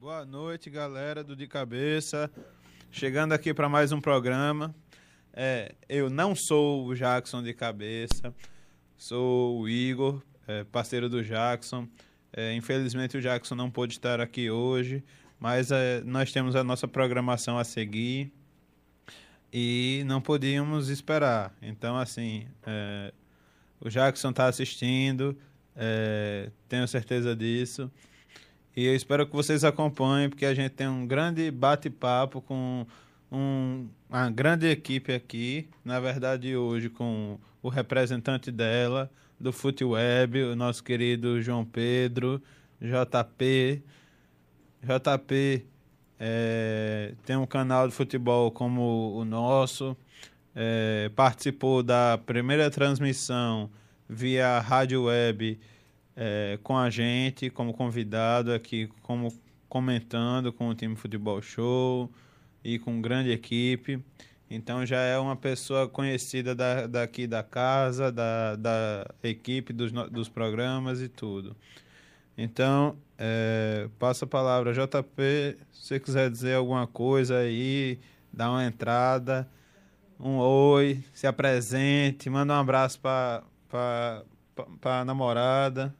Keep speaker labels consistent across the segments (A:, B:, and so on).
A: Boa noite, galera do De Cabeça. Chegando aqui para mais um programa. É, eu não sou o Jackson de cabeça, sou o Igor, é, parceiro do Jackson. É, infelizmente o Jackson não pôde estar aqui hoje, mas é, nós temos a nossa programação a seguir e não podíamos esperar. Então, assim, é, o Jackson está assistindo, é, tenho certeza disso. E eu espero que vocês acompanhem, porque a gente tem um grande bate-papo com um, uma grande equipe aqui. Na verdade, hoje com o representante dela, do FuteWeb, o nosso querido João Pedro, JP. JP é, tem um canal de futebol como o nosso. É, participou da primeira transmissão via rádio web é, com a gente como convidado aqui, como comentando com o time Futebol Show e com grande equipe. Então já é uma pessoa conhecida da, daqui da casa, da, da equipe, dos, dos programas e tudo. Então, é, passa a palavra, JP, se você quiser dizer alguma coisa aí, dá uma entrada, um oi, se apresente, manda um abraço para a namorada.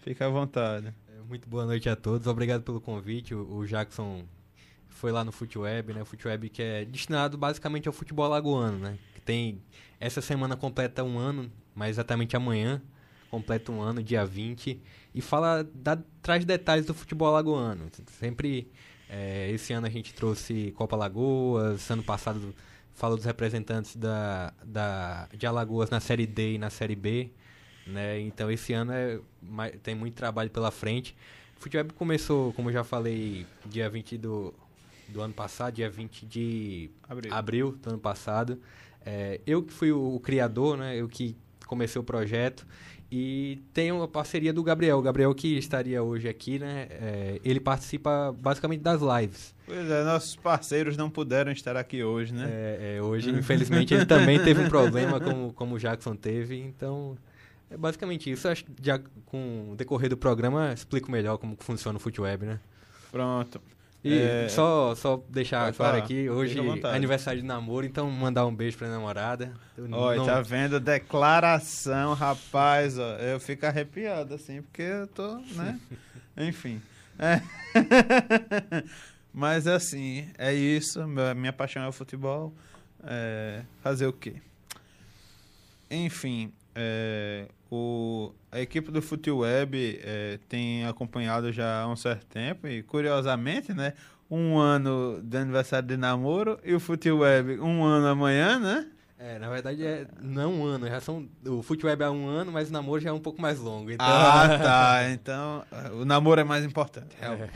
A: Fica à vontade.
B: É, muito boa noite a todos. Obrigado pelo convite. O, Jackson foi lá no FuteWeb, né? FuteWeb que é destinado basicamente ao futebol alagoano, né? Que tem essa semana completa um ano, mais exatamente amanhã completa um ano, dia 20, e fala da, traz detalhes do futebol alagoano. Sempre é, esse ano a gente trouxe Copa Lagoas, ano passado falou dos representantes da, da, de Alagoas na Série D e na Série B. Né? Então esse ano é, tem muito trabalho pela frente. O futebol começou, como já falei, dia 20 do, do ano passado, dia 20 de abril, abril do ano passado. É, eu que fui o, o, criador, né? eu que comecei o projeto. E tem uma parceria do Gabriel. O Gabriel que estaria hoje aqui, né? É, ele participa basicamente das lives.
A: Pois é, nossos parceiros não puderam estar aqui hoje, né?
B: É, é hoje, infelizmente, ele também teve um problema, como, como o Jackson teve. Então, é basicamente isso. Acho que já com o decorrer do programa explico melhor como funciona o FootWeb, né?
A: Pronto.
B: E é... só, só deixar claro aqui, hoje é aniversário de namoro, então mandar um beijo pra namorada.
A: Olha, não... tá vendo? Declaração, rapaz, ó, eu fico arrepiado, assim, porque eu tô, né? Enfim. É. Mas assim, é isso. Minha paixão é o futebol. É... Fazer o quê? Enfim, é, o, a equipe do FuteWeb é, tem acompanhado já há um certo tempo e, curiosamente, né? Um ano de aniversário de namoro e o FuteWeb um ano amanhã, né?
B: É, na verdade é não um ano, já são o FuteWeb é um ano, mas o namoro já é um pouco mais longo.
A: Então... Ah, tá. Então o namoro é mais importante. É.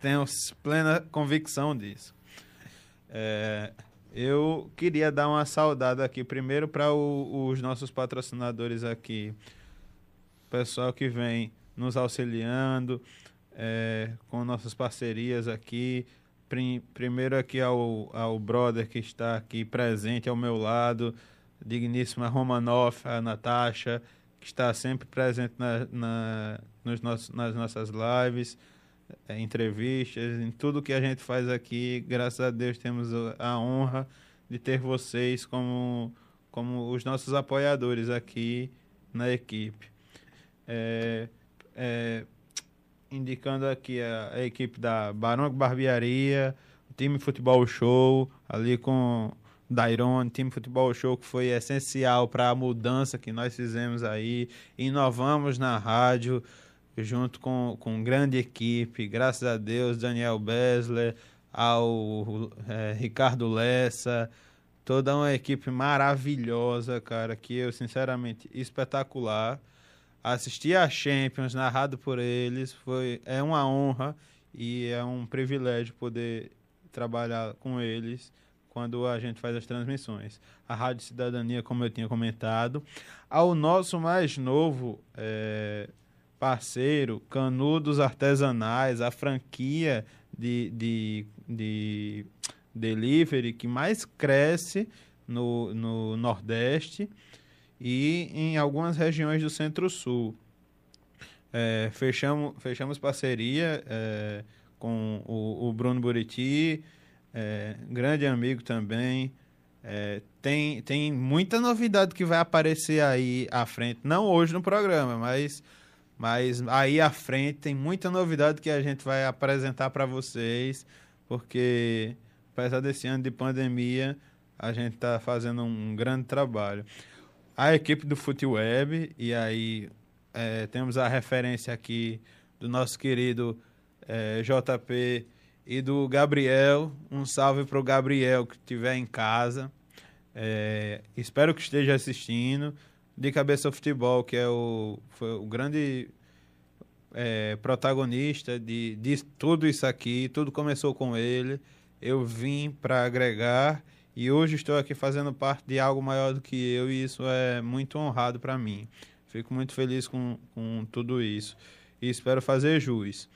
A: Tenho plena convicção disso. É, eu queria dar uma saudade aqui primeiro para os nossos patrocinadores aqui, pessoal que vem nos auxiliando é, com nossas parcerias aqui. Prim, primeiro aqui ao, ao brother que está aqui presente ao meu lado, digníssima Romanoff, a Natasha, que está sempre presente na, na, nos nossos, nas nossas lives é, entrevistas, em tudo que a gente faz aqui. Graças a Deus temos a honra de ter vocês como, como os nossos apoiadores aqui na equipe. É, é, indicando aqui a, a, equipe da Barão Barbearia, o time Futebol Show, ali com Dairon, time Futebol Show que foi essencial para a mudança que nós fizemos aí, inovamos na rádio, junto com, com grande equipe, graças a Deus, Daniel Besler, ao é, Ricardo Lessa, toda uma equipe maravilhosa, cara, que eu, sinceramente, espetacular. Assistir a Champions, narrado por eles, foi, é uma honra e é um privilégio poder trabalhar com eles quando a gente faz as transmissões. A Rádio Cidadania, como eu tinha comentado. Ao nosso mais novo é, parceiro, Canudos Artesanais, a franquia de, de, de delivery que mais cresce no, no Nordeste e em algumas regiões do Centro-Sul. É, fechamos, fechamos parceria é, com o, o Bruno Buriti, é, grande amigo também. É, tem, tem muita novidade que vai aparecer aí à frente, não hoje no programa, mas, mas aí à frente tem muita novidade que a gente vai apresentar para vocês, porque apesar desse ano de pandemia, a gente está fazendo um grande trabalho. A equipe do FuteWeb, e aí é, temos a referência aqui do nosso querido é, JP e do Gabriel. Um salve para o Gabriel que estiver em casa. É, espero que esteja assistindo. De Cabeça ao Futebol, que é o, foi o grande é, protagonista de, de tudo isso aqui. Tudo começou com ele. Eu vim para agregar e hoje estou aqui fazendo parte de algo maior do que eu e isso é muito honrado para mim. Fico muito feliz com, com tudo isso e espero fazer jus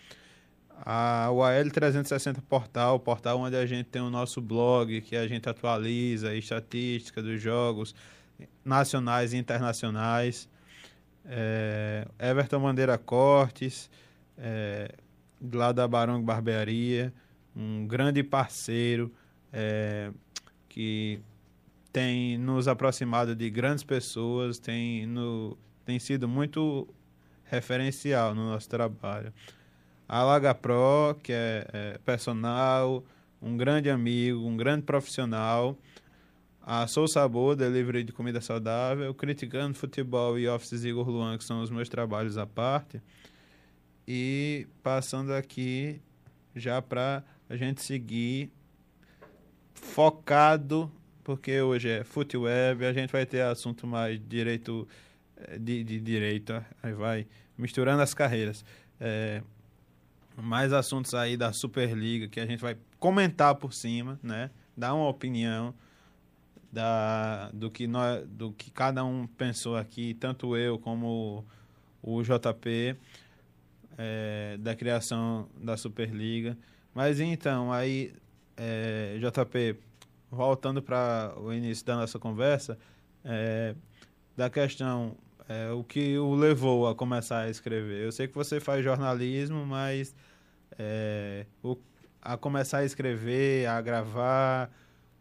A: a, o AL360 Portal, o portal onde a gente tem o nosso blog, que a gente atualiza estatística dos jogos nacionais e internacionais. É, Everton Bandeira Cortes, é, lá da Barão Barbearia, um grande parceiro é, que tem nos aproximado de grandes pessoas, tem, no, tem sido muito referencial no nosso trabalho a Laga Pro, que é, é, personal, um grande amigo, um grande profissional, a Sou Sabor, delivery de comida saudável, Criticando Futebol e Offices Igor Luan, que são os meus trabalhos à parte. E passando aqui já para a gente seguir focado, porque hoje é Futeweb, a gente vai ter assunto mais direito eh, de, de direito, aí vai misturando as carreiras. É, mais assuntos aí da Superliga que a gente vai comentar por cima, né? Dar uma opinião da, do, que nós, do que cada um pensou aqui, tanto eu como o, JP, é, da criação da Superliga. Mas então, aí, é, JP, voltando para o início da nossa conversa, é, da questão é, o que o levou a começar a escrever? Eu sei que você faz jornalismo, mas é, o, a começar a escrever, a gravar,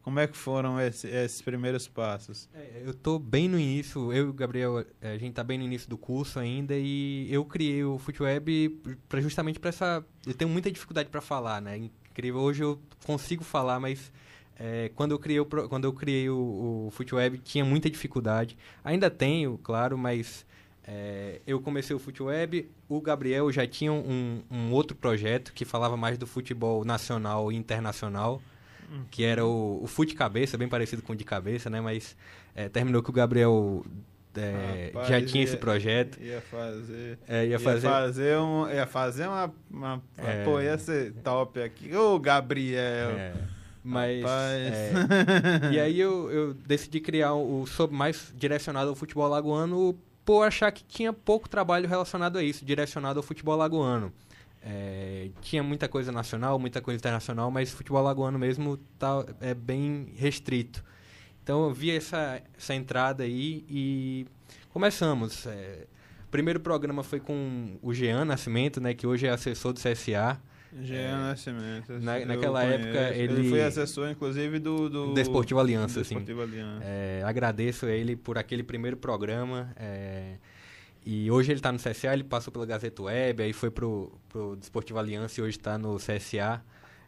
A: como é que foram esse, esses primeiros passos?
B: É, eu estou bem no início, eu e o Gabriel, é, a gente está bem no início do curso ainda e eu criei o FootWeb para justamente para essa... Eu tenho muita dificuldade para falar, né? Incrível, hoje eu consigo falar, mas é, quando eu criei, o, quando eu criei o, o FootWeb, tinha muita dificuldade. Ainda tenho, claro, mas é, eu comecei o FootWeb. O Gabriel já tinha um, um, outro projeto que falava mais do futebol nacional e internacional, hum. que era o, o Fute Cabeça, bem parecido com o de cabeça, né? Mas é, terminou que o Gabriel é, Rapaz, já tinha ia, esse projeto.
A: Ia fazer.
B: É, ia, fazer.
A: Ia fazer, um, ia fazer uma. uma é, pô, ia ser top aqui. Ô, Gabriel! É.
B: Mas. É, e aí eu, eu decidi criar o sob mais direcionado ao futebol lagoano por achar que tinha pouco trabalho relacionado a isso, direcionado ao futebol lagoano. É, tinha muita coisa nacional, muita coisa internacional, mas futebol lagoano mesmo tá, é bem restrito. Então eu vi essa, essa entrada aí e começamos. É, primeiro programa foi com o Jean Nascimento, né, que hoje é assessor do CSA.
A: Jean é, Nascimento.
B: Na, naquela época ele... ele
A: foi assessor, inclusive, do... do
B: Desportivo Aliança, assim.
A: Desportivo Aliança.
B: É, agradeço a ele por aquele primeiro programa. É, e hoje ele está no CSA, ele passou pela Gazeta Web, aí foi pro, pro Desportivo Aliança e hoje está no CSA.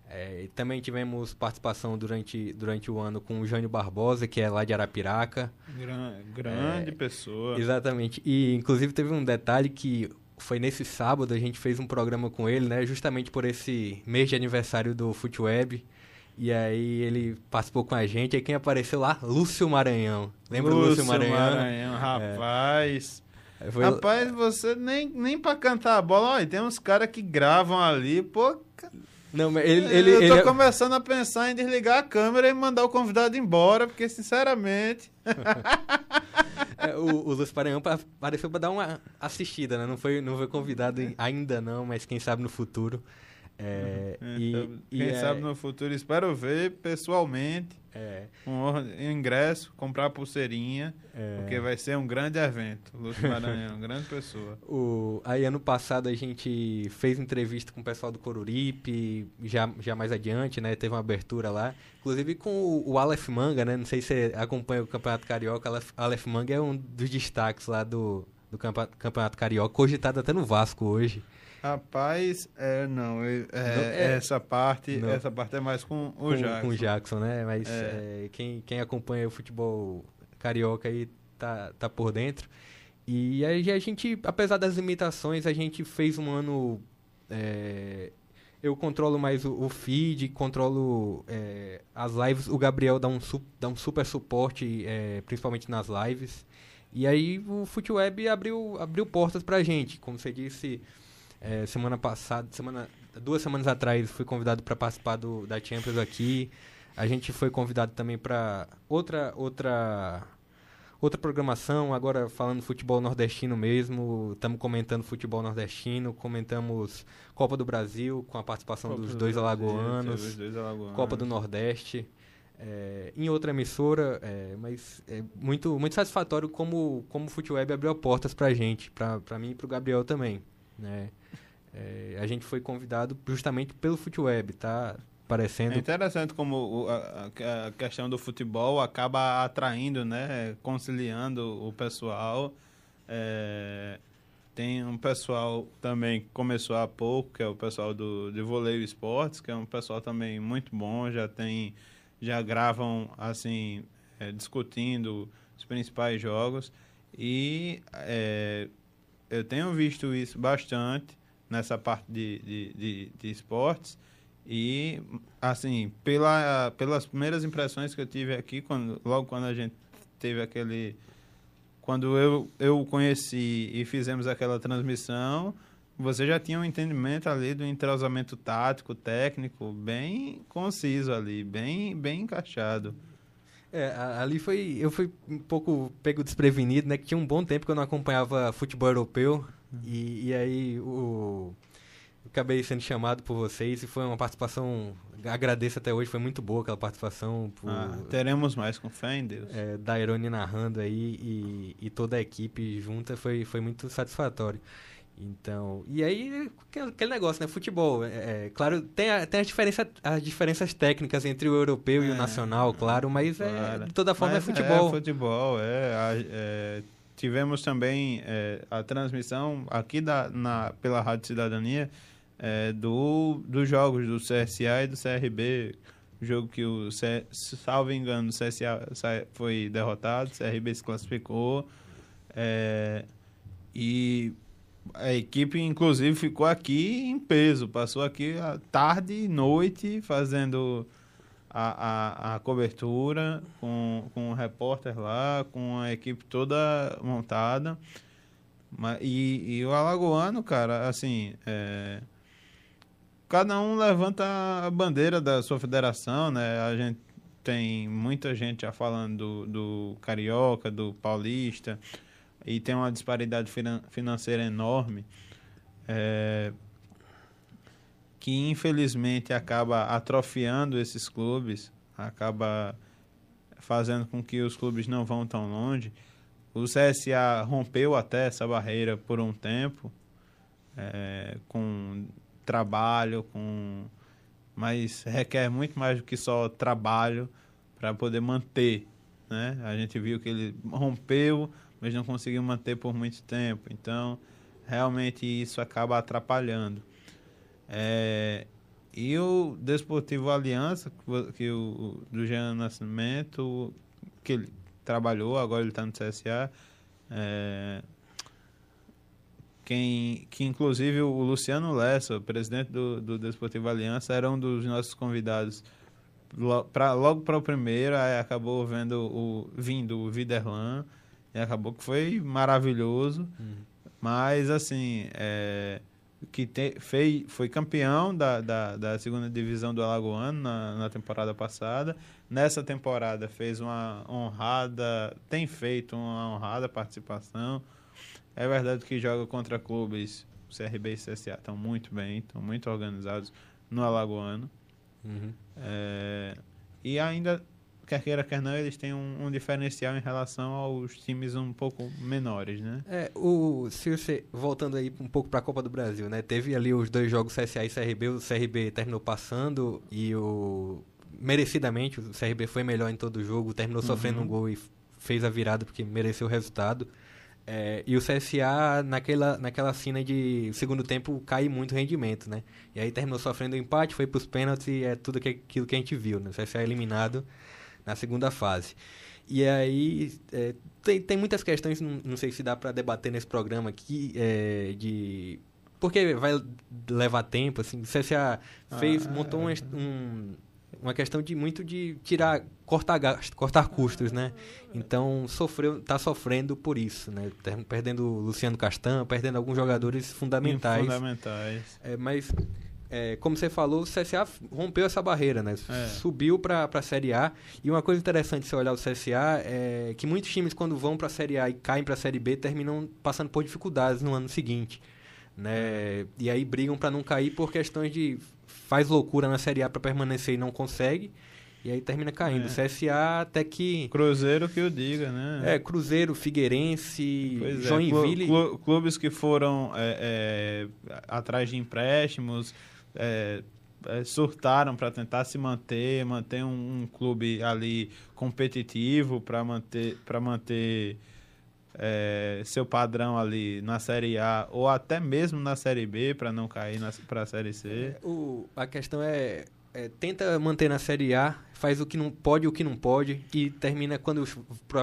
B: É, também tivemos participação durante, durante o ano com o Jânio Barbosa, que é lá de Arapiraca.
A: Gran, grande é, pessoa.
B: Exatamente. E, inclusive, teve um detalhe que foi nesse sábado, a gente fez um programa com ele, né? Justamente por esse mês de aniversário do FootWeb. E aí ele participou com a gente. Aí quem apareceu lá? Lúcio Maranhão. Lembra
A: Lúcio,
B: Lúcio Maranhão?
A: Maranhão, é. rapaz. É. Foi... Rapaz, você nem, nem pra cantar a bola. Olha, tem uns caras que gravam ali, pô.
B: Não, mas ele, ele,
A: eu tô
B: ele... É
A: começando a pensar em desligar a câmera e mandar o convidado embora, porque sinceramente.
B: É, o, o Lúcio Paranhão apareceu para dar uma assistida, né? Não foi, não foi convidado ainda não, mas quem sabe no futuro. É,
A: e, então, quem e sabe é... no futuro, espero ver pessoalmente é. Um ingresso, comprar pulseirinha, é. porque vai ser um grande evento. Lúcio Maranhão, grande pessoa.
B: O, aí ano passado a gente fez entrevista com o pessoal do Coruripe, já, já mais adiante, né? Teve uma abertura lá. Inclusive com o, o Aleph Manga, né? Não sei se você acompanha o Campeonato Carioca. Aleph, Aleph Manga é um dos destaques lá do, do Campeonato Carioca, cogitado até no Vasco hoje.
A: Rapaz, é, não, é, é, essa parte, não. essa parte é mais com o
B: com,
A: Jackson.
B: Com o Jackson, né? Mas é. é. quem, quem acompanha o futebol carioca aí tá, tá por dentro. E aí a gente, apesar das limitações, a gente fez um ano. É, eu controlo mais o, o feed, controlo é, as lives. O Gabriel dá um, dá um super suporte, principalmente nas lives. E aí o FuteWeb abriu, abriu portas pra gente. Como você disse, é, semana passada, semana, duas semanas atrás, fui convidado para participar do, da Champions aqui. A gente foi convidado também para outra outra outra programação, agora falando futebol nordestino mesmo. Estamos comentando futebol nordestino, comentamos Copa do Brasil com a participação dos dois, do alagoanos, dois alagoanos, Copa do Nordeste. É, em outra emissora, é, mas é muito, muito satisfatório como, como o FuteWeb abriu portas para a gente, para mim e para o Gabriel também. Né? É, a gente foi convidado justamente pelo Futeweb, tá? Parecendo...
A: É interessante como a, questão do futebol acaba atraindo, né? Conciliando o pessoal. É, tem um pessoal também que começou há pouco, que é o pessoal do, de Voleio Esportes, que é um pessoal também muito bom, já tem... Já gravam, assim, é, discutindo os principais jogos. E é, eu tenho visto isso bastante nessa parte de, de, de, de esportes. E, assim, pela, pelas primeiras impressões que eu tive aqui, quando, logo quando a gente teve aquele. Quando eu, eu conheci e fizemos aquela transmissão, você já tinha um entendimento ali do entrosamento tático, técnico, bem conciso ali, bem, bem encaixado.
B: É, ali foi. Eu fui um pouco pego desprevenido, né? Que tinha um bom tempo que eu não acompanhava futebol europeu. Uhum. E, e aí o. acabei sendo chamado por vocês e foi uma participação. Agradeço até hoje, foi muito boa aquela participação. Por,
A: ah, teremos mais com fé em Deus.
B: É, da Irone narrando aí e, e toda a equipe junta foi, foi muito satisfatório. Então, e aí, aquele negócio, né? Futebol, é, é claro, tem, a, tem as, diferença, as diferenças técnicas entre o europeu é, e o é, nacional, claro, mas é, claro. É, de toda forma mas é futebol.
A: É futebol, é. é tivemos também a transmissão aqui da, na, pela Rádio Cidadania do, dos jogos do CSA e do CRB. Jogo que o, C, salvo engano, o CSA foi derrotado, o CRB se classificou. e a equipe, inclusive, ficou aqui em peso. Passou aqui a tarde e noite fazendo a, a, a cobertura com, com o repórter lá, com a equipe toda montada. E, e o Alagoano, cara, assim, é, cada um levanta a bandeira da sua federação, né? A gente tem muita gente já falando do, do Carioca, do Paulista e tem uma disparidade financeira enorme, é, que infelizmente acaba atrofiando esses clubes, acaba fazendo com que os clubes não vão tão longe. O CSA rompeu até essa barreira por um tempo, é, com trabalho, com mas requer muito mais do que só trabalho para poder manter. Né? A gente viu que ele rompeu, mas não conseguiu manter por muito tempo. Então, realmente isso acaba atrapalhando. É, e o Desportivo Aliança, que o do Jean Nascimento, que ele trabalhou, agora ele está no CSA, é, quem, que inclusive o Luciano Lessa, presidente do, do Desportivo Aliança, era um dos nossos convidados pra, logo para o primeiro, aí acabou vendo o, vindo o Viderlan, e acabou que foi maravilhoso. Uhum. Mas, assim, é, que te, fei, foi campeão da, da, da, segunda divisão do Alagoano na, na temporada passada. Nessa temporada fez uma honrada, tem feito uma honrada participação. É verdade que joga contra clubes CRB e CSA estão muito bem, estão muito organizados no Alagoano.
B: Uhum.
A: É, e ainda, quer queira, quer não, eles têm um, um, diferencial em relação aos times um pouco menores, né?
B: É, o, você, voltando aí um pouco para a Copa do Brasil, né? Teve ali os dois jogos CSA e CRB, o CRB terminou passando e o merecidamente o CRB foi melhor em todo o jogo, terminou sofrendo uhum. um gol e fez a virada porque mereceu o resultado. É, e o CSA, naquela, naquela cena de segundo tempo, cai muito o rendimento, né? E aí terminou sofrendo o um empate, foi para os pênaltis e é tudo que, aquilo que a gente viu, né? O CSA é eliminado na segunda fase. E aí é, tem, tem muitas questões, não, não sei se dá para debater nesse programa aqui, é, de... Porque vai levar tempo, assim, o CSA fez, ah, montou um, um uma questão de muito de tirar cortar cortar custos né? Então sofreu tá sofrendo por isso né? Perdendo Luciano Castan perdendo alguns jogadores fundamentais.
A: Fundamentais.
B: É, mas é, como você falou o CSA rompeu essa barreira né é. subiu para a Série A e uma coisa interessante se olhar o CSA é que muitos times quando vão para a Série A e caem para a Série B terminam passando por dificuldades no ano seguinte né e aí brigam para não cair por questões de faz loucura na Série A para permanecer e não consegue. E aí termina caindo. É. CSA até que.
A: Cruzeiro que eu diga, né?
B: É, Cruzeiro, Figueirense, pois é, Joinville. É.
A: Clu clubes que foram é, é, atrás de empréstimos, é, surtaram para tentar se manter, manter um, um clube ali competitivo para manter, para manter é, seu padrão ali na Série A ou até mesmo na Série B para não cair para a Série C?
B: É, o, a questão é, é, tenta manter na Série A faz o que não pode o que não pode e termina quando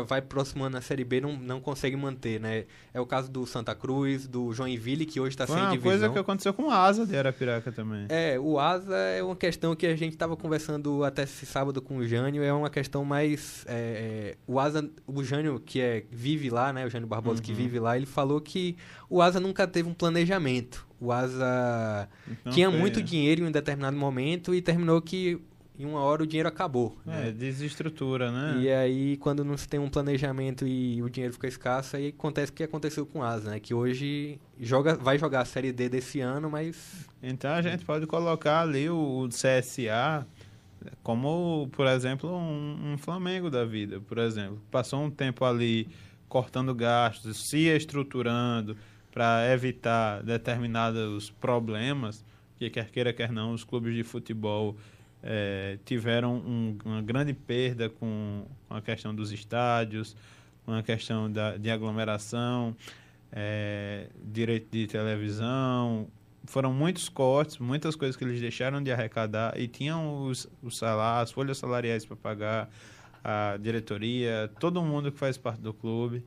B: vai próximo ano na Série B não, não consegue manter, né? É o caso do Santa Cruz, do Joinville, que hoje está sem
A: uma
B: divisão.
A: coisa que aconteceu com o Asa de Arapiraca também.
B: É, o Asa é uma questão que a gente estava conversando até esse sábado com o Jânio, é uma questão mais... É, é, o Asa, o Jânio, que é, vive lá, né? O Jânio Barbosa, uhum. que vive lá, ele falou que o Asa nunca teve um planejamento. O Asa então, tinha muito dinheiro em um determinado momento e terminou que em uma hora o dinheiro acabou.
A: É, né? desestrutura, né?
B: E aí, quando não se tem um planejamento e o dinheiro fica escasso, aí acontece o que aconteceu com o Asa, né? Que hoje joga, vai jogar a Série D desse ano, mas...
A: Então a gente pode colocar ali o, CSA como, por exemplo, um, um Flamengo da vida, por exemplo. Passou um tempo ali cortando gastos, se estruturando para evitar determinados problemas, que quer queira, quer não, os clubes de futebol é, tiveram um, uma grande perda com a questão dos estádios, com a questão da, de aglomeração, é, direito de televisão. Foram muitos cortes, muitas coisas que eles deixaram de arrecadar e tinham os, os salários, as folhas salariais para pagar, a diretoria, todo mundo que faz parte do clube.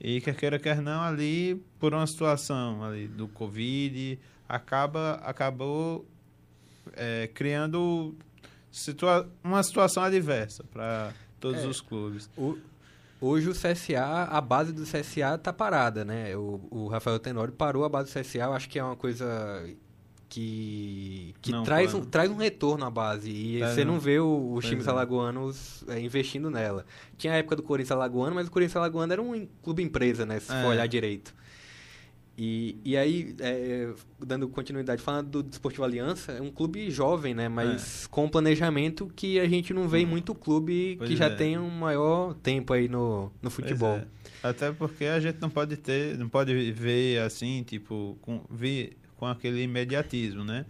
A: E quer queira, quer não, ali, por uma situação ali do Covid, acaba, acabou é, criando situa uma situação adversa para todos é, os clubes.
B: O, hoje o CSA, a base do CSA está parada, né? O, o Rafael Tenório parou a base do CSA, eu acho que é uma coisa que, que não, traz, um, traz um retorno à base. E é, você não, vê o, os times é. alagoanos é, investindo nela. Tinha a época do Corinthians Alagoano, mas o Corinthians Alagoano era um clube empresa, né? Se for é. olhar direito. E, e aí, é, dando continuidade, falando do Desportivo Aliança, é um clube jovem, né? Mas é. com planejamento que a gente não vê em muito clube pois que já tem um maior tempo aí no, no futebol.
A: Até porque a gente não pode ter, não pode ver assim, tipo, com, ver com aquele imediatismo, né?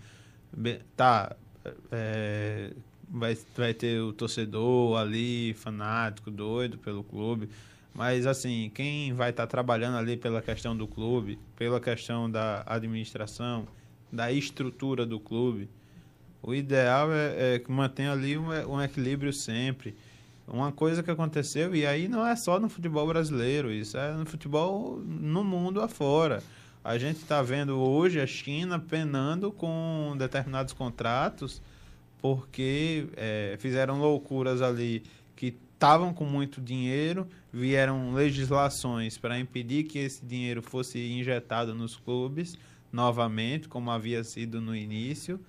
A: Tá, é, vai, vai ter o torcedor ali, fanático, doido pelo clube mas, assim, quem vai estar tá trabalhando ali pela questão do clube, pela questão da administração, da estrutura do clube, o ideal é, é que mantenha ali um, um, equilíbrio sempre. Uma coisa que aconteceu, e aí não é só no futebol brasileiro, isso é no futebol no mundo afora. A gente está vendo hoje a China penando com determinados contratos porque é, fizeram loucuras ali que estavam com muito dinheiro, vieram legislações para impedir que esse dinheiro fosse injetado nos clubes novamente, como havia sido no início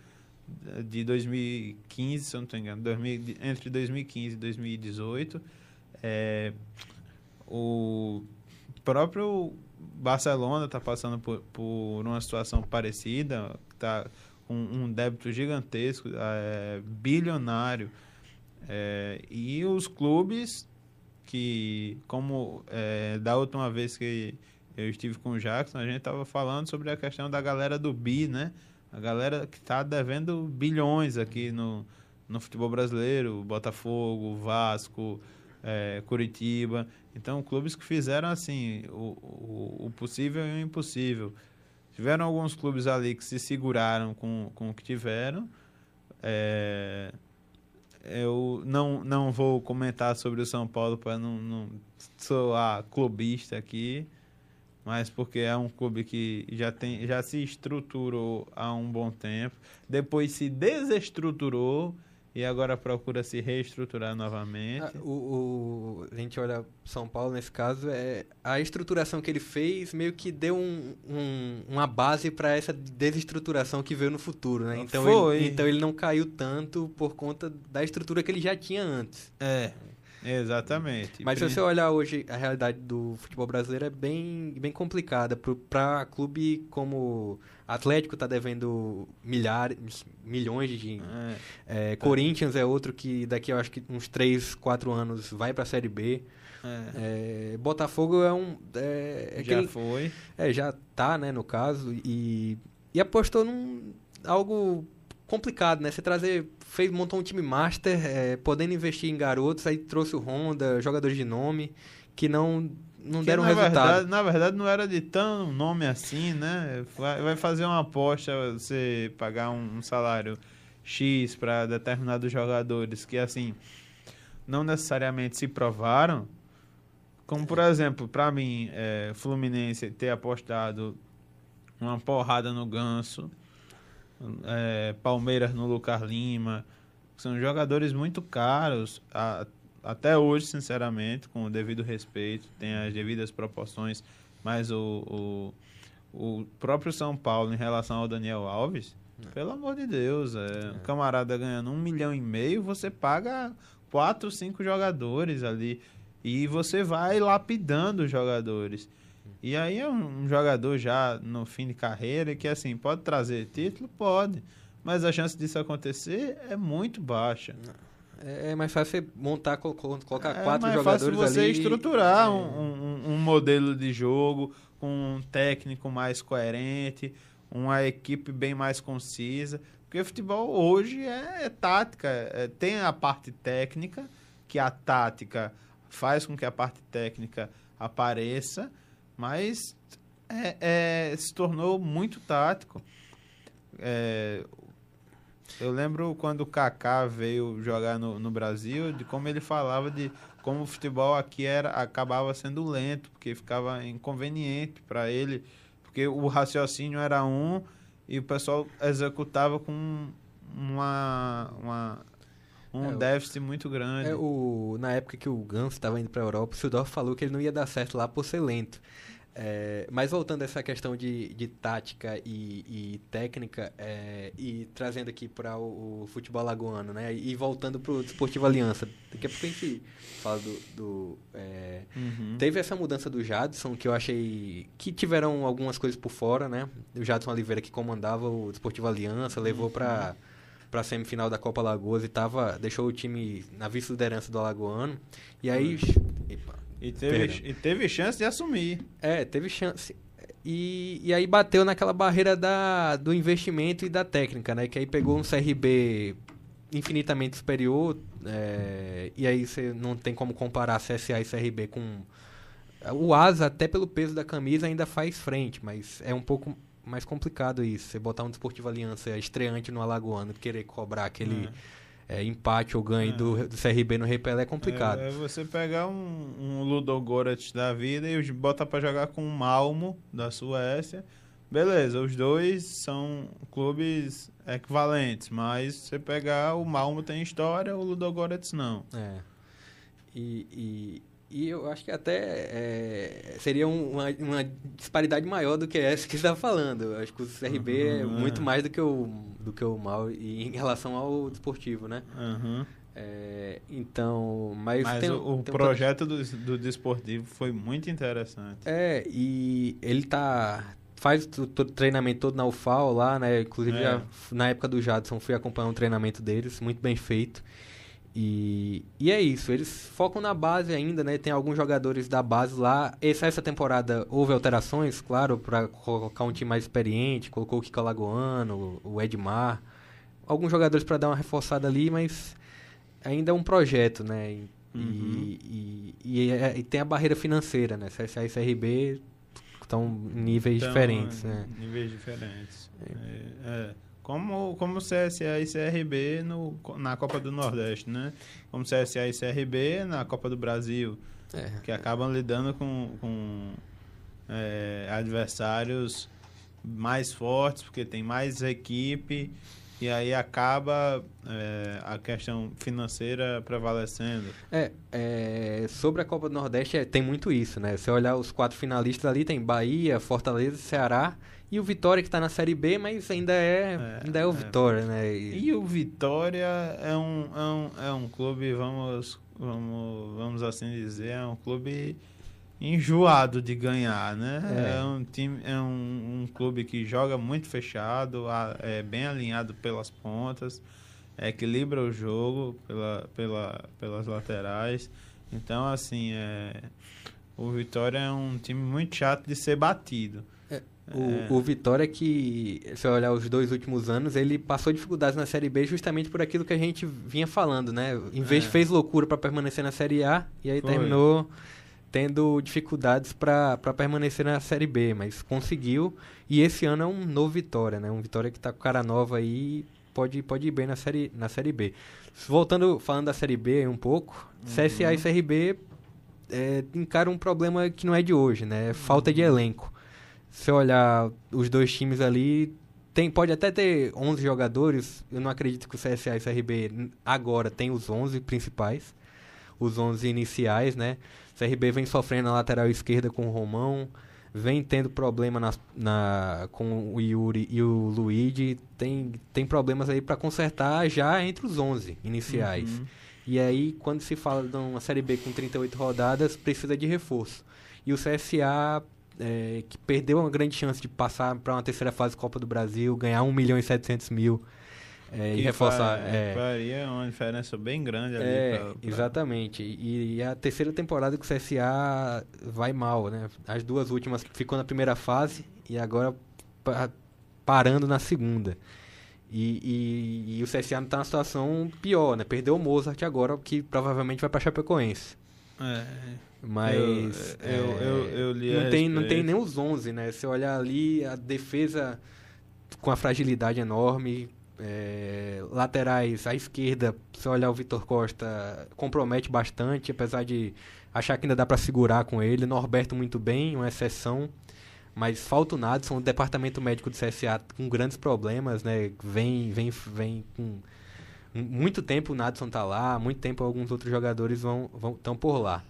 A: de 2015, se não estou enganando, 2000, entre 2015 e 2018. É, o próprio Barcelona está passando por, por uma situação parecida, está com um débito gigantesco, é, bilionário. É, e os clubes que, como é, da última vez que eu estive com o Jackson, a gente estava falando sobre a questão da galera do bi, né? A galera que está devendo bilhões aqui no, no futebol brasileiro, Botafogo, Vasco, é, Curitiba. Então, clubes que fizeram assim o, o, o, possível e o impossível. Tiveram alguns clubes ali que se seguraram com, com o que tiveram. É, eu não, não vou comentar sobre o São Paulo para não, não soar clubista aqui, mas porque é um clube que já, tem, já se estruturou há um bom tempo, depois se desestruturou e agora procura se reestruturar novamente. Ah,
B: o, o, a gente olha São Paulo nesse caso, é a estruturação que ele fez meio que deu um, um, uma base para essa desestruturação que veio no futuro, né? Então Foi. Ele, então ele não caiu tanto por conta da estrutura que ele já tinha antes.
A: É. Exatamente.
B: Mas se você olhar hoje, a realidade do futebol brasileiro é bem, bem complicada. Para clube como Atlético está devendo milhares, milhões de. É. É, Corinthians é outro que daqui eu acho que uns 3, 4 anos vai para a Série B. É. é. Botafogo é um. É,
A: é já foi.
B: É, já tá, né, no caso. E, e apostou num algo complicado, né? Você trazer. Fez, montou um time master, é, podendo investir em garotos, aí trouxe o Honda, jogadores de nome, que não não deram na resultado.
A: Verdade, na verdade, não era de tão nome assim, né? Vai, vai fazer uma aposta, você pagar um, um salário X para determinados jogadores que, assim, não necessariamente se provaram. Como, por exemplo, para mim, é, Fluminense ter apostado uma porrada no Ganso, é, Palmeiras no Lucas Lima, são jogadores muito caros. A, até hoje, sinceramente, com o devido respeito, tem as devidas proporções, mas o, o, o próprio São Paulo em relação ao Daniel Alves, é. pelo amor de Deus, é, é. um camarada ganhando um milhão e meio, você paga quatro, cinco jogadores ali e você vai lapidando os jogadores. E aí é um, jogador já no fim de carreira que assim pode trazer título, pode, mas a chance disso acontecer é muito baixa.
B: É, é mais fácil você montar, colocar é quatro jogadores ali. É mais fácil
A: você estruturar é... um, um, um, modelo de jogo com um técnico mais coerente, uma equipe bem mais concisa. Porque o futebol hoje é, é tática. É, tem a parte técnica, que a tática faz com que a parte técnica apareça, mas é, se tornou muito tático. É, eu lembro quando o Kaká veio jogar no, no Brasil, de como ele falava de como o futebol aqui era acabava sendo lento, porque ficava inconveniente para ele, porque o raciocínio era um e o pessoal executava com uma, uma um é, déficit muito grande.
B: É, o, na época que o Gans estava indo para a Europa, o Sudorf falou que ele não ia dar certo lá por ser lento. É, mas voltando a essa questão de, de tática e, e técnica, é, e trazendo aqui para o, o, futebol lagoano, né? E voltando para o Desportivo Aliança. Daqui a pouco a gente fala do. do é, uhum. Teve essa mudança do Jadson, que eu achei que tiveram algumas coisas por fora, né? O Jadson Oliveira que comandava o Desportivo Aliança, levou uhum. para para a semifinal da Copa Lagoas e tava, deixou o time na vice-liderança do Alagoano. E aí.
A: Epa, e teve, e teve chance de assumir.
B: É, teve chance. E, e aí bateu naquela barreira da, do investimento e da técnica, né? Que aí pegou um CRB infinitamente superior. É, e aí você não tem como comparar CSA e CRB com. O Asa, até pelo peso da camisa, ainda faz frente, mas é um pouco mais complicado isso. Você botar um Desportivo Aliança estreante no Alagoano, querer cobrar aquele. É é, empate ou ganho é. do, do, CRB no Repelé é complicado.
A: É, é você pegar um, um Ludogorets da vida e bota para jogar com o Malmo da Suécia. Beleza, os dois são clubes equivalentes, mas você pegar o Malmo tem história, o Ludogorets não.
B: É. E, e, e eu acho que até é, seria uma, uma, disparidade maior do que essa que você está falando. Eu acho que o CRB uhum, é muito mais do que o, do que o mal em relação ao desportivo, né?
A: Uhum.
B: É, então, mas,
A: mas
B: tem,
A: o, o
B: tem
A: projeto um... do, do desportivo foi muito interessante.
B: É, e ele tá faz o treinamento todo na UFAO lá, né? Inclusive, é. na época do Jadson, fui acompanhar um treinamento deles, muito bem feito. E, e é isso, eles focam na base ainda, né? Tem alguns jogadores da base lá. Essa, essa temporada houve alterações, claro, para colocar um time mais experiente. Colocou o Kiko Alagoano, o Edmar. Alguns jogadores para dar uma reforçada ali, mas ainda é um projeto, né? E, uhum. e, e, e, tem a barreira financeira, né? CSA e CRB estão em níveis então, diferentes, né?
A: Níveis diferentes. É. É, como, como CSA e CRB no, na Copa do Nordeste, né? Como CSA e CRB na Copa do Brasil, é. que acabam lidando com, com é, adversários mais fortes, porque tem mais equipe e aí acaba é, a questão financeira prevalecendo.
B: É, é, sobre a Copa do Nordeste é, tem muito isso, né? Se olhar os quatro finalistas ali, tem Bahia, Fortaleza, Ceará e o Vitória que está na Série B, mas ainda é, é ainda é o é. Vitória, né?
A: E... e, o Vitória é um, é um, é um clube, vamos, vamos, vamos assim dizer, é um clube enjoado de ganhar, né? É, é um time, é um, um, clube que joga muito fechado, é bem alinhado pelas pontas, equilibra o jogo pela, pela, pelas laterais. Então, assim, é, o Vitória é um time muito chato de ser batido.
B: É, o, é. o Vitória que, se olhar os dois últimos anos, ele passou dificuldades na Série B justamente por aquilo que a gente vinha falando, né? Em vez é. fez loucura para permanecer na Série A e aí Foi. terminou tendo dificuldades para permanecer na Série B, mas conseguiu. E esse ano é um novo Vitória, né? Um Vitória que está com cara nova aí pode pode ir bem na série na série B. Voltando falando da série B um pouco, uhum. CSA e CRB é, encaram um problema que não é de hoje, né? É falta de uhum. elenco. Se olhar os dois times ali, tem pode até ter 11 jogadores. Eu não acredito que o CSA e o CRB agora tem os 11 principais, os 11 iniciais, né? CRB vem sofrendo na lateral esquerda com o Romão, vem tendo problema na, na, com o Yuri e o Luigi, tem, tem problemas aí para consertar já entre os 11 iniciais. Uhum. E aí, quando se fala de uma Série B com 38 rodadas, precisa de reforço. E o CSA, é, que perdeu uma grande chance de passar para uma terceira fase Copa do Brasil, ganhar 1 milhão e 700 mil é, e reforçar.
A: É, faria uma diferença bem grande ali.
B: É, pra, pra... Exatamente. E, e, a terceira temporada que o CSA vai mal, né? As duas últimas ficou na primeira fase e agora pa parando na segunda. E, e, e, o CSA está numa situação pior, né? Perdeu o Mozart agora, que provavelmente vai para Chapecoense. É. Mas
A: eu, eu, eu, eu li
B: não tem, não tem nem os 11, né? Se olhar ali, a defesa com a fragilidade enorme, é, laterais à esquerda, se olhar o Vitor Costa, compromete bastante, apesar de achar que ainda dá para segurar com ele. Norberto muito bem, uma exceção. Mas falta o Nadson, o departamento médico do CSA com grandes problemas, né? Vem, vem, vem com muito tempo o Nadson tá lá, muito tempo alguns outros jogadores vão estão por lá.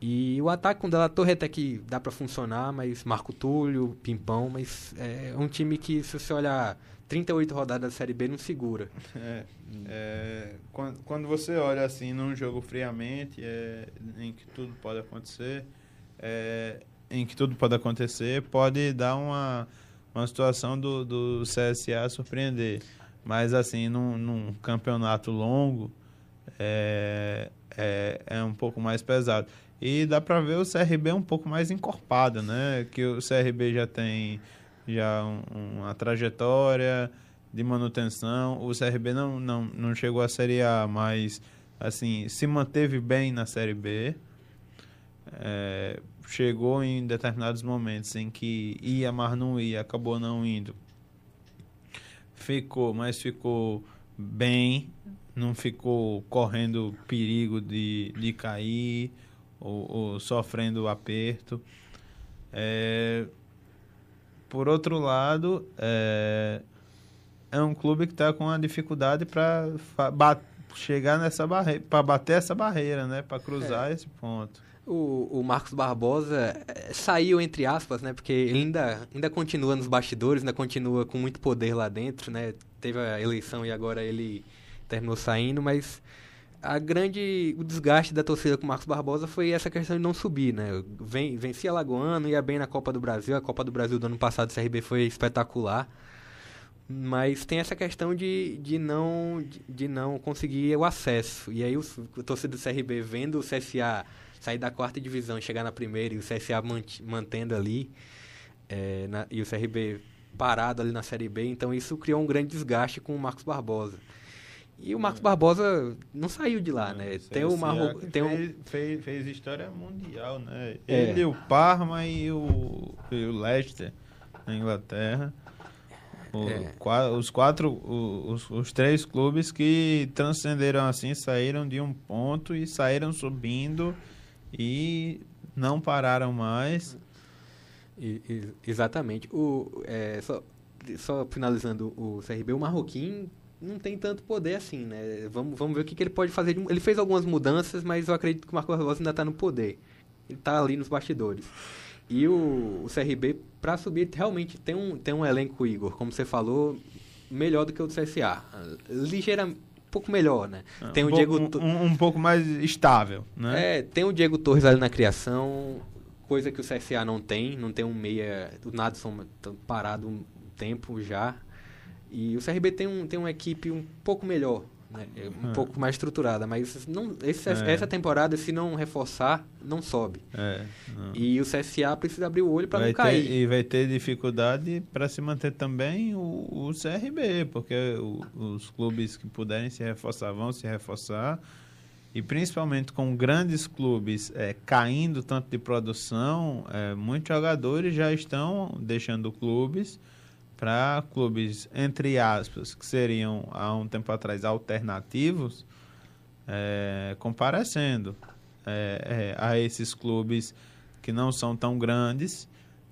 B: E o ataque com o Della Torre até que dá para funcionar, mas Marco Túlio, Pimpão, mas é um time que se você olhar 38 rodadas da Série B não segura.
A: É, é, quando, quando, você olha assim num jogo friamente, é, em que tudo pode acontecer, é, em que tudo pode acontecer, pode dar uma, uma situação do, do CSA surpreender. Mas assim, num, num campeonato longo, é, é, é um pouco mais pesado. E dá para ver o CRB um pouco mais encorpado, né? Que o CRB já tem já um, uma trajetória de manutenção. O CRB não, não, não chegou à Série A, mas assim se manteve bem na Série B. É, chegou em determinados momentos em que ia, mas não ia, acabou não indo. Ficou, mas ficou bem, não ficou correndo perigo de, de cair ou, ou sofrendo aperto. É, por outro lado, é, é um clube que está com uma dificuldade para chegar nessa barreira, para bater essa barreira, né? Para cruzar é. esse ponto.
B: O, o, Marcos Barbosa é, saiu, entre aspas, né? Porque ele ainda, ainda continua nos bastidores, ainda continua com muito poder lá dentro, né? Teve a eleição e agora ele terminou saindo, mas a grande o desgaste da torcida com o Marcos Barbosa foi essa questão de não subir, né? Vem, vencia Lagoano, ia bem na Copa do Brasil, a Copa do Brasil do ano passado, o CRB foi espetacular. Mas tem essa questão de, de, não, de, de não conseguir o acesso. E aí o, o torcedor do CRB vendo o CSA sair da quarta divisão e chegar na primeira, e o CSA mantendo ali, é, na, e o CRB parado ali na Série B, então isso criou um grande desgaste com o Marcos Barbosa. E o Marcos Barbosa não saiu de lá, né?
A: Tem o Marro... tem um... fez, fez, história mundial, né? É. Ele, o Parma e o, e o Leicester, na Inglaterra. O, é. Os quatro, os, os três clubes que transcenderam assim, saíram de um ponto e saíram subindo e não pararam mais.
B: E, e, exatamente. O, é, só, só finalizando o CRB, o Marroquim não tem tanto poder assim, né? Vamos, vamos ver o que, que ele pode fazer. Ele fez algumas mudanças, mas eu acredito que o Marcos Barbosa ainda está no poder. Ele está ali nos bastidores. E o, o CRB, para subir, realmente tem um, tem um elenco, Igor, como você falou, melhor do que o do CSA. Ligeiramente um pouco melhor, né?
A: Ah, tem um o Diego pouco, um, um, pouco mais estável, né?
B: É, tem o Diego Torres ali na criação, coisa que o CSA não tem, não tem um meia, o Nadson tá parado um tempo já. E o CRB tem, um, tem uma equipe um pouco melhor, né? É um é. pouco mais estruturada, mas não, esse, é. essa temporada, se não reforçar, não sobe.
A: É,
B: não. E o CSA precisa abrir o olho para não cair.
A: Ter, e vai ter dificuldade para se manter também o, o CRB, porque o, os clubes que puderem se reforçar vão se reforçar. E principalmente com grandes clubes é, caindo tanto de produção, é, muitos jogadores já estão deixando clubes para clubes, entre aspas, que seriam há um tempo atrás alternativos, é, comparecendo é, é, a esses clubes que não são tão grandes,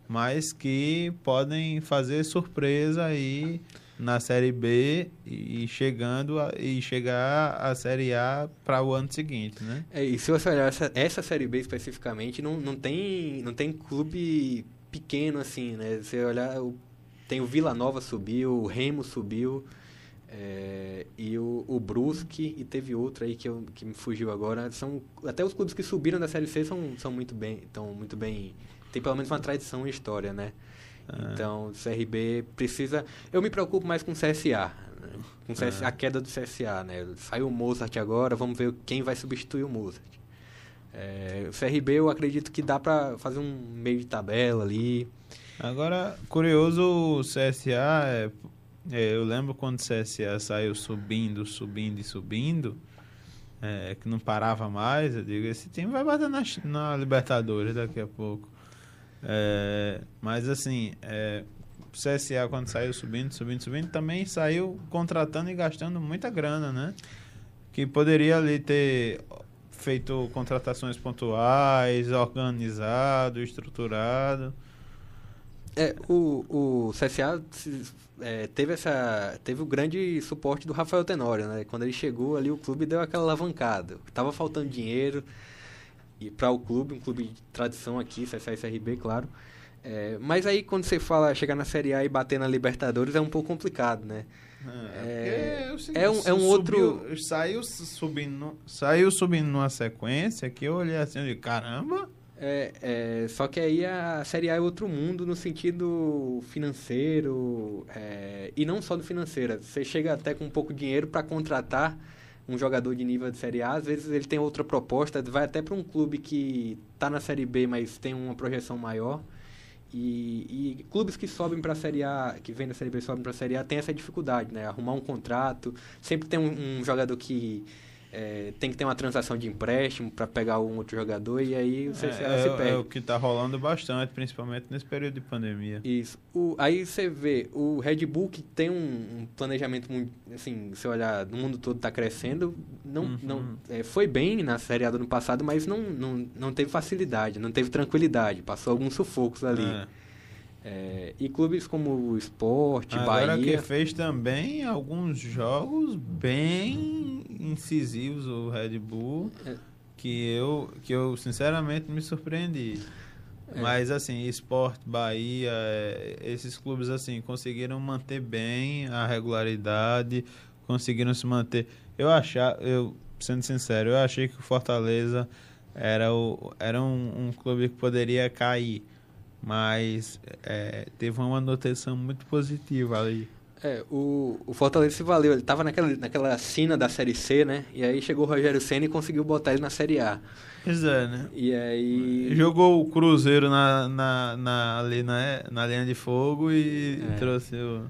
A: mas que podem fazer surpresa aí na Série B e chegando a, e chegar à Série A para o ano seguinte, né?
B: É, e se você olhar essa, essa Série B especificamente, não, não, tem, não tem clube pequeno assim, né? Você olhar o tem o Vila Nova subiu, o Remo subiu, é, e o, o Brusque, e teve outro aí que, eu, que me fugiu agora. São, até os clubes que subiram da Série C são, são muito bem, estão muito bem... Tem pelo menos uma tradição e história, né? É. Então, o CRB precisa... Eu me preocupo mais com o CSA, né? com CSA, é. a queda do CSA, né? Saiu o Mozart agora, vamos ver quem vai substituir o Mozart. É, o CRB eu acredito que dá para fazer um meio de tabela ali.
A: Agora, curioso, o CSA, é, é, eu lembro quando o CSA saiu subindo, subindo e subindo, é, que não parava mais, eu digo, esse time vai bater na, na Libertadores daqui a pouco. É, mas assim, é, o CSA quando saiu subindo, subindo, subindo, também saiu contratando e gastando muita grana, né? Que poderia ali ter feito contratações pontuais, organizado, estruturado.
B: É, o, o CSA é, teve, essa, teve o grande suporte do Rafael Tenório, né? Quando ele chegou ali, o clube deu aquela alavancada. Tava faltando dinheiro e para o clube, um clube de tradição aqui, CSA e CRB, claro. É, mas aí quando você fala chegar na Série A e bater na Libertadores é um pouco complicado, né?
A: É, é, é um, é um outro. Saiu subindo, saiu subindo numa sequência que eu olhei assim de caramba.
B: É, é, só que aí a Série A é outro mundo no sentido financeiro é, e não só do financeiro. Você chega até com um pouco dinheiro para contratar um jogador de nível de Série A, às vezes ele tem outra proposta, vai até para um clube que está na Série B, mas tem uma projeção maior. E, e clubes que sobem para a Série A, que vem da Série B sobem para a Série A, tem essa dificuldade, né? Arrumar um contrato. Sempre tem um, um jogador que é, tem que ter uma transação de empréstimo para pegar um outro jogador e aí você
A: é,
B: se
A: é, perde. É o que está rolando bastante, principalmente nesse período de pandemia.
B: Isso. O, aí você vê, o Red Bull que tem um, um planejamento muito, assim, se olhar, no mundo todo está crescendo, não, uhum. não, é, foi bem na Série A do ano passado, mas não, não, não teve facilidade, não teve tranquilidade, passou alguns sufocos ali. É. É, e clubes como o Sport, Agora
A: Bahia... que fez também alguns jogos bem incisivos, o Red Bull, é. que, eu, que eu sinceramente me surpreendi. É. Mas assim, Sport, Bahia, é, esses clubes assim conseguiram manter bem a regularidade, conseguiram se manter. Eu achar, eu sendo sincero, eu achei que o Fortaleza era, o, era um, um clube que poderia cair, mas é, teve uma manutenção muito positiva ali.
B: É, o, o Fortaleza se valeu, ele estava naquela, naquela cena da Série C, né? E aí chegou o Rogério Senna e conseguiu botar ele na Série A.
A: Pois é, né?
B: E aí...
A: Jogou o Cruzeiro na, na, na, ali na, na linha de fogo e é. trouxe o...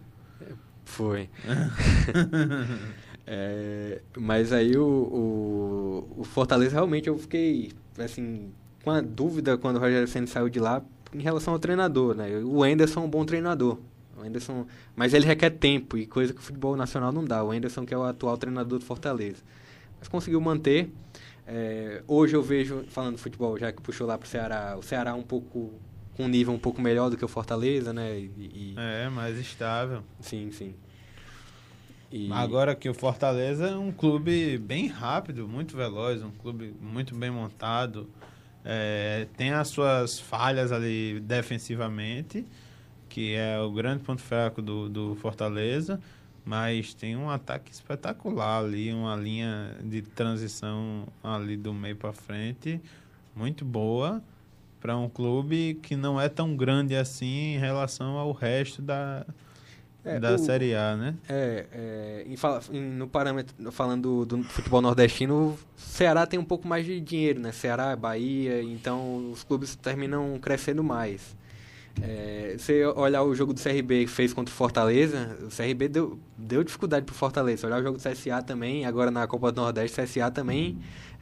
B: Foi. é, mas aí o, o, o, Fortaleza realmente eu fiquei assim com a dúvida quando o Rogério Senna saiu de lá em relação ao treinador, né? O Enderson é um bom treinador. O Enderson, mas ele requer tempo e coisa que o futebol nacional não dá. O Enderson que é o atual treinador do Fortaleza. Mas conseguiu manter. É, hoje eu vejo, falando de futebol, já que puxou lá para o Ceará, o Ceará um pouco com um nível um pouco melhor do que o Fortaleza, né? E,
A: e... É, mais estável.
B: Sim, sim.
A: E... Agora que o Fortaleza é um clube bem rápido, muito veloz, um clube muito bem montado. É, tem as suas falhas ali defensivamente, que é o grande ponto fraco do, do Fortaleza, mas tem um ataque espetacular ali, uma linha de transição ali do meio para frente muito boa para um clube que não é tão grande assim em relação ao resto da, é, da o, Série A, né?
B: É, é em, em, no parâmetro, falando do, do, futebol nordestino, o Ceará tem um pouco mais de dinheiro, né? Ceará, Bahia, então os clubes terminam crescendo mais. É, você olhar o jogo do CRB que fez contra o Fortaleza, o CRB deu, deu dificuldade pro Fortaleza. Olhar o jogo do CSA também, agora na Copa do Nordeste, o CSA também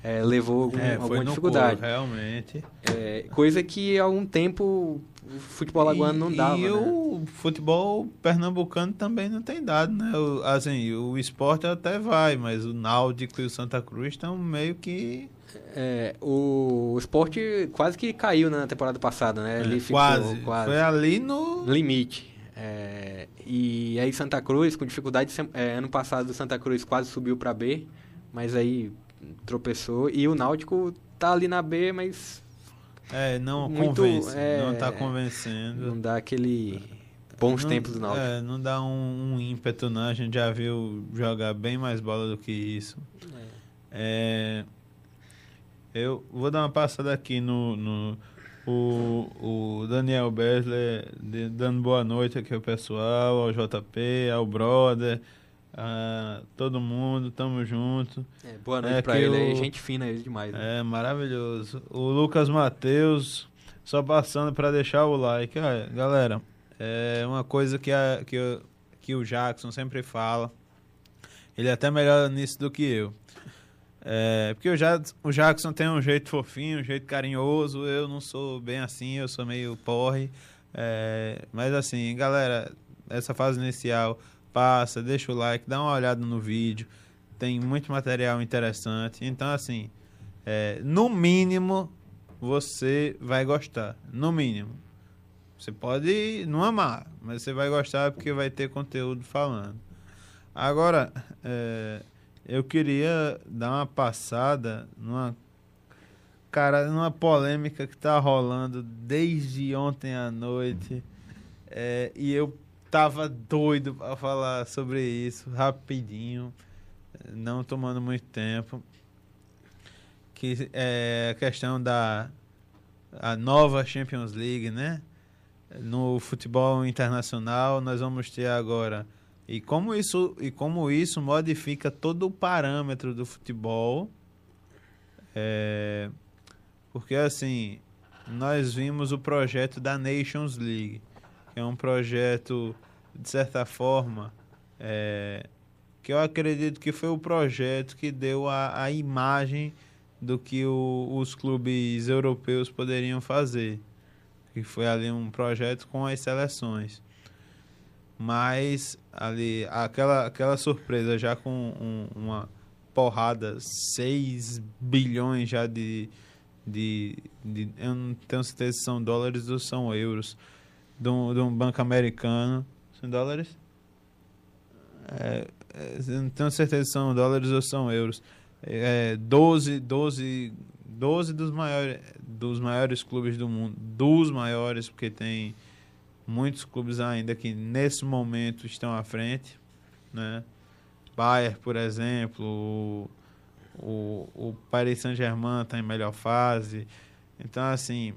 B: é, levou algum, é, alguma dificuldade.
A: Coro, realmente.
B: É, coisa que há algum tempo o futebol lagoano não dava.
A: E
B: né?
A: o futebol pernambucano também não tem dado, né? O, assim, o esporte até vai, mas o Náutico e o Santa Cruz estão meio que.
B: É, o, o esporte quase que caiu na temporada passada, né?
A: Ele é, ficou, quase. quase. Foi ali no.
B: Limite. É, e aí Santa Cruz, com dificuldade, é, ano passado o Santa Cruz quase subiu para B, mas aí tropeçou. E o Náutico tá ali na B, mas
A: é, não muito, convence, é, não tá convencendo.
B: Não dá aquele bons
A: não,
B: tempos do Náutico.
A: É, não dá um, um, ímpeto, não. A gente já viu jogar bem mais bola do que isso. É. é eu vou dar uma passada aqui no, no o, o Daniel Besler dando boa noite aqui ao pessoal, ao JP, ao brother, a todo mundo, tamo junto.
B: É, boa noite é pra ele aí, gente fina ele demais.
A: Né? É, maravilhoso. O Lucas Matheus, só passando para deixar o like. Ah, galera, é uma coisa que, a, que, que o Jackson sempre fala, ele é até melhor nisso do que eu. É, porque o, ja, o Jackson tem um jeito fofinho, um jeito carinhoso, eu não sou bem assim, eu sou meio porre. É, mas assim, galera, essa fase inicial passa, deixa o like, dá uma olhada no vídeo. Tem muito material interessante. Então, assim, é, no mínimo, você vai gostar. No mínimo. Você pode não amar, mas você vai gostar porque vai ter conteúdo falando. Agora, é, eu queria dar uma passada numa cara, numa polêmica que tá rolando desde ontem à noite. É, e eu tava doido para falar sobre isso rapidinho, não tomando muito tempo. Que é a questão da a nova Champions League, né? No futebol internacional, nós vamos ter agora e como isso e como isso modifica todo o parâmetro do futebol. É, porque assim, nós vimos o projeto da Nations League, é um projeto de certa forma, é, que eu acredito que foi o projeto que deu a, a imagem do que o, os clubes europeus poderiam fazer. Que foi ali um projeto com as seleções. Mas ali, aquela, aquela surpresa já com um, uma porrada, 6 bilhões já de, de, de, Eu não tenho certeza se são dólares ou são euros. De um, de um banco americano são dólares? É, é, não tenho certeza se são dólares ou são euros. É, 12, 12, 12 dos maiores, dos maiores clubes do mundo. Dos maiores, porque tem muitos clubes ainda que nesse momento estão à frente. Né? Bayern, por exemplo, o, o, o Paris Saint-Germain está em melhor fase. Então, assim,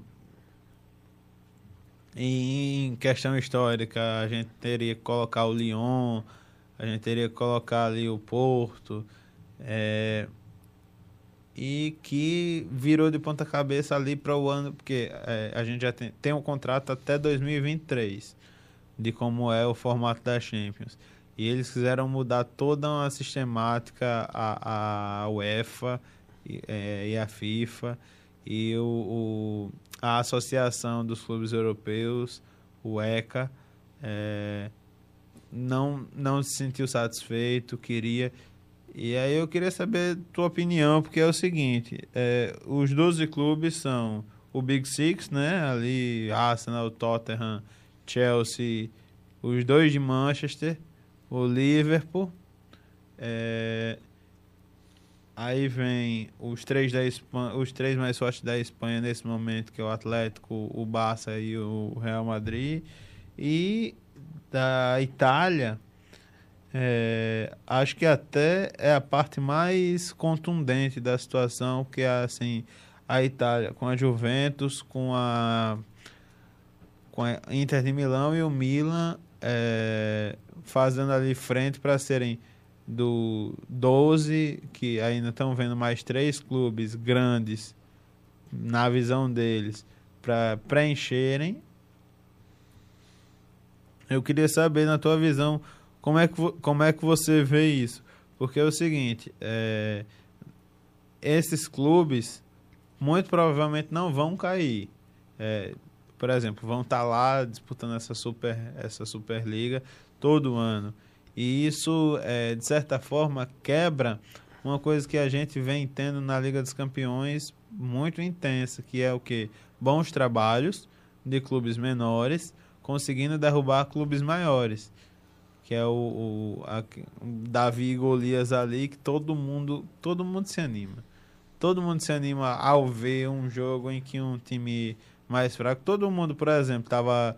A: em questão histórica, a gente teria que colocar o Lyon, a gente teria que colocar ali o Porto, é, e que virou de ponta cabeça ali para o ano, porque é, a gente já tem, tem um contrato até 2023 de como é o formato da Champions. E eles quiseram mudar toda uma sistemática, a, a UEFA e, é, e a FIFA e o, o, a Associação dos Clubes Europeus, o ECA, é, não, não se sentiu satisfeito, queria. E aí eu queria saber tua opinião, porque é o seguinte, é, os 12 clubes são o Big Six, né? Ali, Arsenal, Tottenham, Chelsea, os dois de Manchester, o Liverpool, é, aí vem os três, da Espanha, os três mais fortes da Espanha nesse momento, que é o Atlético, o Barça e o Real Madrid, e da Itália, é, acho que até é a parte mais contundente da situação, que é assim, a Itália com a Juventus, com a, com a Inter de Milão e o Milan é, fazendo ali frente para serem do 12, que ainda estão vendo mais três clubes grandes na visão deles para preencherem. Eu queria saber, na tua visão, como é que, como é que você vê isso? Porque é o seguinte, é, esses clubes muito provavelmente não vão cair. É, por exemplo, vão estar tá lá disputando essa super essa superliga todo ano. E isso, é, de certa forma, quebra uma coisa que a gente vem tendo na Liga dos Campeões muito intensa, que é o que bons trabalhos de clubes menores conseguindo derrubar clubes maiores que é o, o, a, o Davi e Golias ali, que todo mundo, todo mundo se anima. Todo mundo se anima ao ver um jogo em que um time mais fraco, todo mundo, por exemplo, tava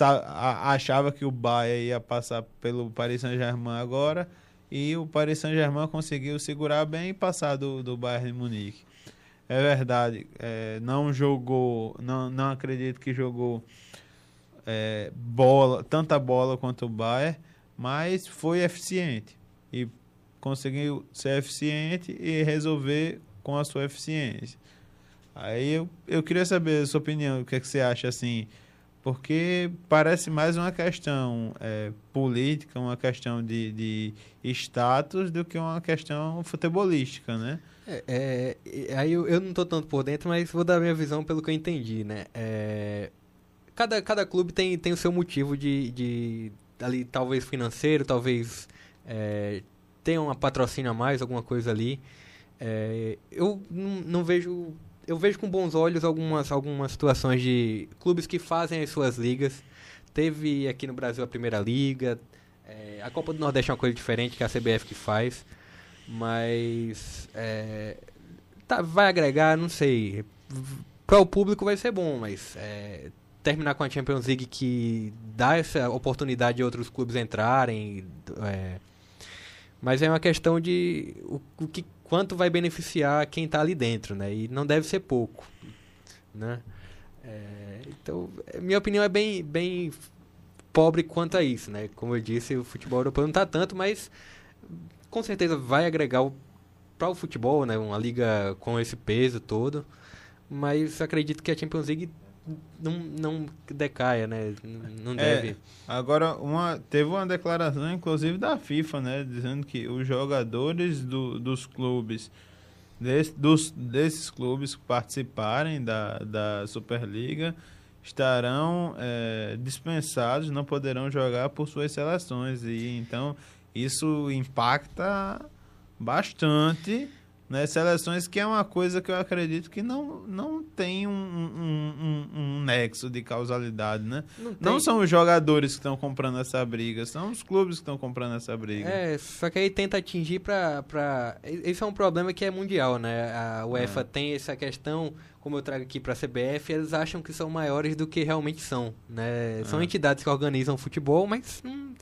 A: achava que o Bayern ia passar pelo Paris Saint-Germain agora e o Paris Saint-Germain conseguiu segurar bem e passar do, do Bayern de Munique. É verdade, é, não jogou, não, não acredito que jogou é, bola, tanta bola quanto o Bayern, mas foi eficiente e conseguiu ser eficiente e resolver com a sua eficiência. Aí eu, eu queria saber a sua opinião, o que, é que você acha assim, porque parece mais uma questão é, política, uma questão de, de status do que uma questão futebolística, né?
B: É, é, aí eu, eu não estou tanto por dentro, mas vou dar minha visão pelo que eu entendi, né? É, cada, cada clube tem, tem o seu motivo de, de ali talvez financeiro, talvez é, tenha uma patrocínio a mais, alguma coisa ali. É, eu não, vejo, eu vejo com bons olhos algumas, algumas situações de clubes que fazem as suas ligas. Teve aqui no Brasil a Primeira Liga, é, a Copa do Nordeste é uma coisa diferente que a CBF que faz, mas é, tá, vai agregar, não sei. Para o público vai ser bom, mas é, terminar com a Champions League que dá essa oportunidade de outros clubes entrarem. É, mas é uma questão de o, o, que, quanto vai beneficiar quem está ali dentro, né? E não deve ser pouco, né? É, então, é, minha opinião é bem, bem pobre quanto a isso, né? Como eu disse, o futebol europeu não está tanto, mas com certeza vai agregar para o futebol, né? Uma liga com esse peso todo. Mas acredito que a Champions League não, não decaia, né? Não é, deve. É,
A: agora, uma, teve uma declaração, inclusive, da FIFA, né? Dizendo que os jogadores do, dos clubes, desse, dos, desses clubes que participarem da, da Superliga, estarão é, dispensados, não poderão jogar por suas seleções. E então isso impacta bastante né? Seleções que é uma coisa que eu acredito que não, não tem um, um, um, um nexo de causalidade, né? Não, não, são os jogadores que estão comprando essa briga, são os clubes que estão comprando essa briga.
B: É, só que aí tenta atingir para... Pra... Esse é um problema que é mundial, né? A UEFA é. tem essa questão, como eu trago aqui para a CBF, eles acham que são maiores do que realmente são, né? São é. entidades que organizam futebol, mas hum,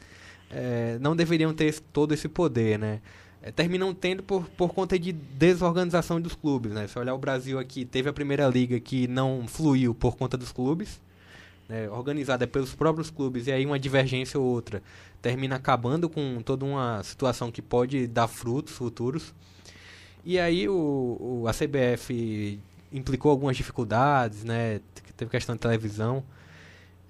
B: é, não deveriam ter todo esse poder, né? É, terminam tendo por, por conta de desorganização dos clubes. Né? Se olhar o Brasil aqui, teve a primeira liga que não fluiu por conta dos clubes, né? organizada pelos próprios clubes, e aí uma divergência ou outra termina acabando com toda uma situação que pode dar frutos futuros. E aí o, o a CBF implicou algumas dificuldades, né? Teve questão de televisão.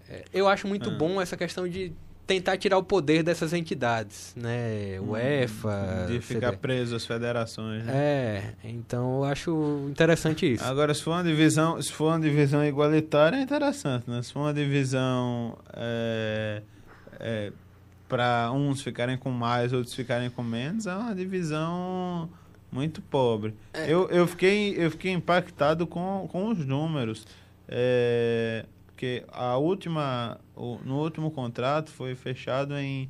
B: É, eu acho muito é. bom essa questão de tentar tirar o poder dessas entidades, né? Hum, UEFA.
A: De ficar preso às federações. Né?
B: É, então eu acho interessante isso.
A: Agora, se for uma divisão, se for uma divisão igualitária, é interessante, né? Se for uma divisão é, é, para uns ficarem com mais, outros ficarem com menos, é uma divisão muito pobre. É. Eu, eu, fiquei, eu fiquei impactado com, com os números. É, porque a última, no último contrato foi fechado em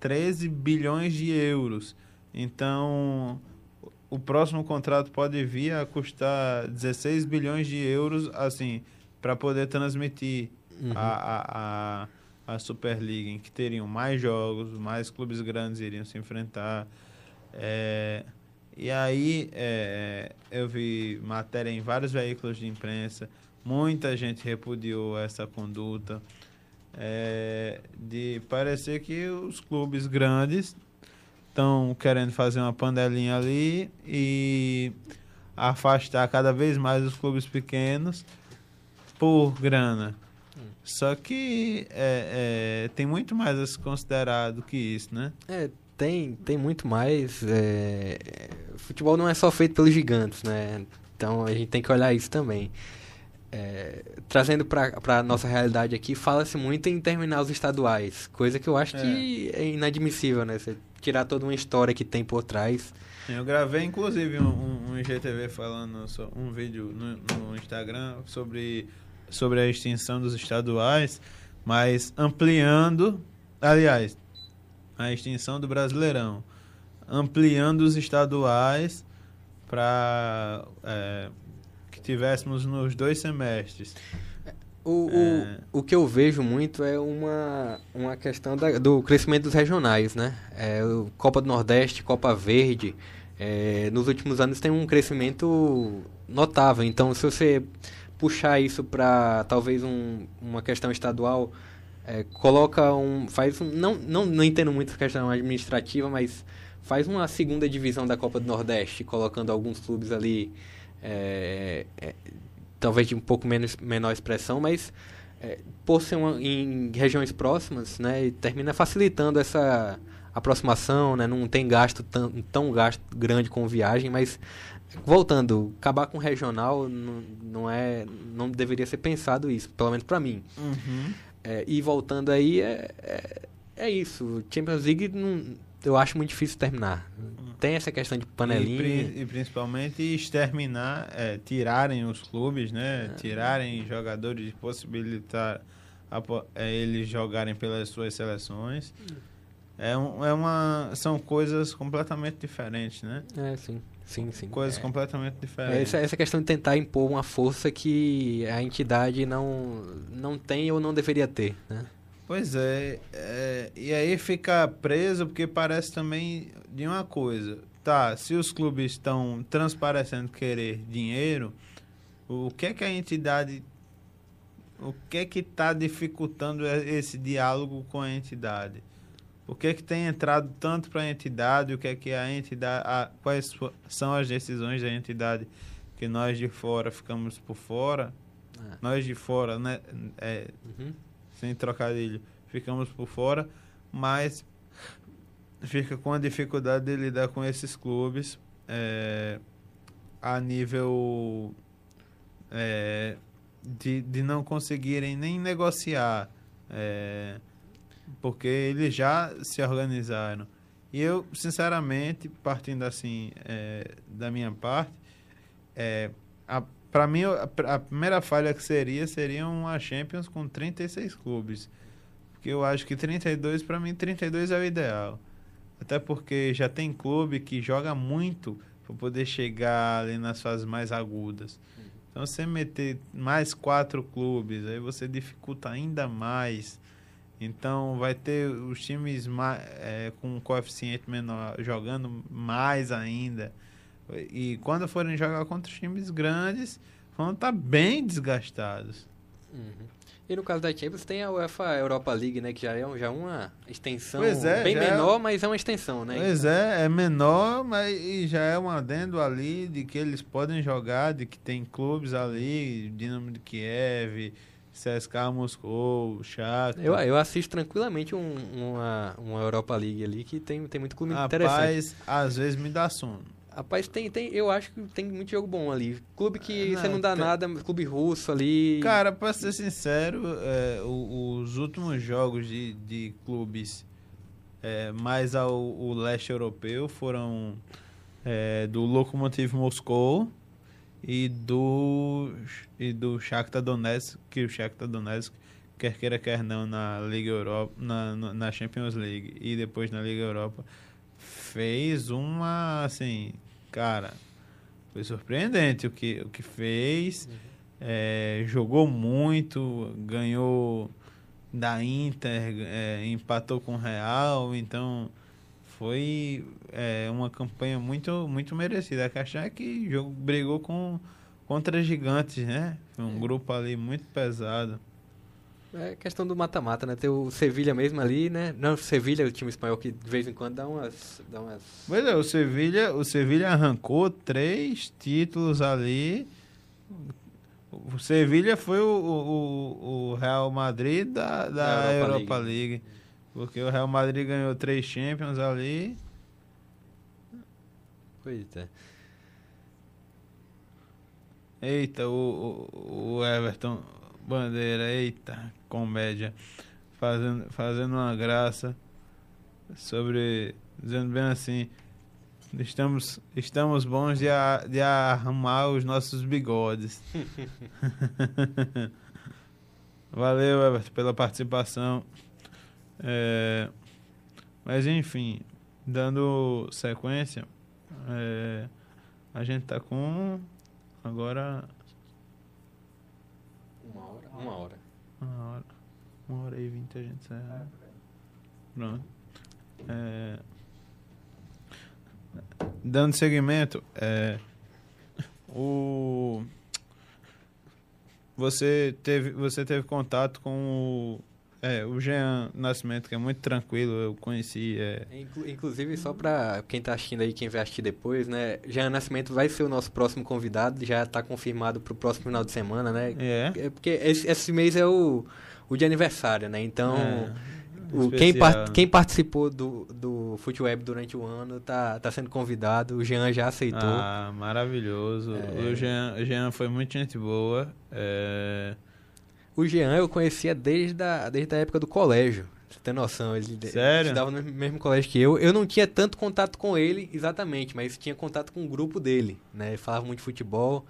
A: 13 bilhões de euros. Então, o próximo contrato pode vir a custar 16 bilhões de euros, assim, para poder transmitir uhum. a, a, a, a Superliga, em que teriam mais jogos, mais clubes grandes iriam se enfrentar. É, e aí é, eu vi matéria em vários veículos de imprensa, muita gente repudiou essa conduta é, de parecer que os clubes grandes estão querendo fazer uma panelinha ali e afastar cada vez mais os clubes pequenos por grana. Só que é, é, tem muito mais a ser considerado que isso, né?
B: É, tem, tem muito mais. É... Futebol não é só feito pelos gigantes, né? Então a gente tem que olhar isso também. É... Trazendo para a nossa realidade aqui, fala-se muito em terminar os estaduais, coisa que eu acho é. que é inadmissível, né? Você tirar toda uma história que tem por trás.
A: Eu gravei, inclusive, um, um IGTV falando, um vídeo no, no Instagram sobre, sobre a extinção dos estaduais, mas ampliando, aliás, a extinção do Brasileirão, ampliando os estaduais para é, tivéssemos nos dois semestres.
B: O, é... o, o que eu vejo muito é uma, uma questão da, do crescimento dos regionais, né? É, Copa do Nordeste, Copa Verde, é, nos últimos anos tem um crescimento notável. Então, se você puxar isso para talvez um, uma questão estadual, é, coloca um. Faz um. Não, não, não entendo muito essa questão administrativa, mas faz uma segunda divisão da Copa do Nordeste, colocando alguns clubes ali. É, é, talvez de um pouco menos, menor expressão, mas é, por ser uma, em regiões próximas, né, termina facilitando essa aproximação, né, não tem gasto tão, tão gasto grande com viagem, mas voltando, acabar com regional não, não é, não deveria ser pensado isso, pelo menos para mim. Uhum. É, e voltando aí, é, é, é, isso. Champions League não, eu acho muito difícil terminar. Tem essa questão de panelinha.
A: E, e principalmente exterminar, é, tirarem os clubes, né? É. Tirarem jogadores, possibilitar a, é, eles jogarem pelas suas seleções. É, um, é uma, são coisas completamente diferentes, né?
B: É, sim. Sim, sim.
A: Coisas
B: é.
A: completamente diferentes.
B: É essa, essa questão de tentar impor uma força que a entidade não, não tem ou não deveria ter, né?
A: Pois é, é, e aí fica preso porque parece também de uma coisa. Tá, se os clubes estão transparecendo querer dinheiro, o que é que a entidade o que é que está dificultando esse diálogo com a entidade? o que é que tem entrado tanto para a entidade, o que é que a entidade, a, quais são as decisões da entidade que nós de fora ficamos por fora, é. nós de fora, né, é, uhum. Sem trocadilho, ficamos por fora, mas fica com a dificuldade de lidar com esses clubes é, a nível é, de, de não conseguirem nem negociar é, porque eles já se organizaram. E eu, sinceramente, partindo assim da minha parte, é, para mim a, primeira falha que seria seria uma Champions com 36 clubes. Porque eu acho que 32, para mim, 32 é o ideal. Até porque já tem clube que joga muito para poder chegar ali nas fases mais agudas. Então, você meter mais quatro clubes, aí você dificulta ainda mais Então vai ter os times mais, é, com um coeficiente menor jogando mais ainda. E quando forem jogar contra os times grandes, vão estar tá bem desgastados.
B: Uhum. E no caso da Champions tem a UEFA Europa League, né? Que já é, já é uma extensão é, bem é menor, é... mas é uma extensão, né?
A: Pois é, é menor, mas já é um adendo ali de que eles podem jogar, de que tem clubes ali, Dinamo de Kiev, CSKA Moscou, Shakhtar.
B: Eu, eu assisto tranquilamente um, uma, uma Europa League ali que tem, tem muito clube Rapaz, interessante.
A: às vezes me dá sono.
B: Rapaz, tem, tem, eu acho que tem muito jogo bom ali. Clube que não, você não dá tem... nada, clube russo ali.
A: Cara, pra ser sincero, é, os últimos jogos de, de clubes é, mais ao leste europeu foram é, do Lokomotiv Moscou e do e do Shakhtar Donetsk, que o Shakhtar Donetsk quer queira quer não na Liga Europa, na, na Champions League e depois na Liga Europa fez uma assim cara, foi surpreendente o que, o que fez. Uhum. É, jogou muito, ganhou da Inter, é, empatou com o Real, então foi é, uma campanha muito, muito merecida. A Caixão é que jogo, brigou com, contra gigantes, né? Foi um é. grupo ali muito pesado.
B: É questão do mata-mata, né? Ter o Sevilha mesmo ali, né? Não, o Sevilha, o time espanhol que de vez em quando dá umas. Dá umas...
A: Pois é, o Sevilha, o Sevilha arrancou três títulos ali. O Sevilha foi o, o, o Real Madrid da, da, da Europa, Europa League. League. Porque o Real Madrid ganhou três Champions ali.
B: Pois é.
A: Eita, o, o, o Everton Bandeira, eita, comédia, fazendo, fazendo uma graça sobre, dizendo bem assim, estamos, estamos bons de, a, de arrumar os nossos bigodes. Valeu, Everton, pela participação. É, mas enfim, dando sequência, é, a gente tá com agora
B: uma hora.
A: Uma hora. Uma hora e vinte a gente sai. Pronto. É... Dando seguimento, é... o... Você teve, você teve contato com o é, o Jean Nascimento, que é muito tranquilo, eu conheci. É...
B: Inclusive, só para quem está assistindo aí, quem vai assistir depois, né? Jean Nascimento vai ser o nosso próximo convidado, já está confirmado para o próximo final de semana, né?
A: É.
B: é porque esse, esse mês é o, o de aniversário, né? Então. É. O, quem, quem participou do, do Futeweb durante o ano tá, tá sendo convidado. O Jean já aceitou.
A: Ah, maravilhoso. É... O Jean, Jean foi muito gente boa. É...
B: O Jean eu conhecia desde a, desde a época do colégio. Você tem noção? Ele
A: Sério?
B: estudava no mesmo colégio que eu. Eu não tinha tanto contato com ele, exatamente, mas tinha contato com o grupo dele, né? Ele falava muito de futebol.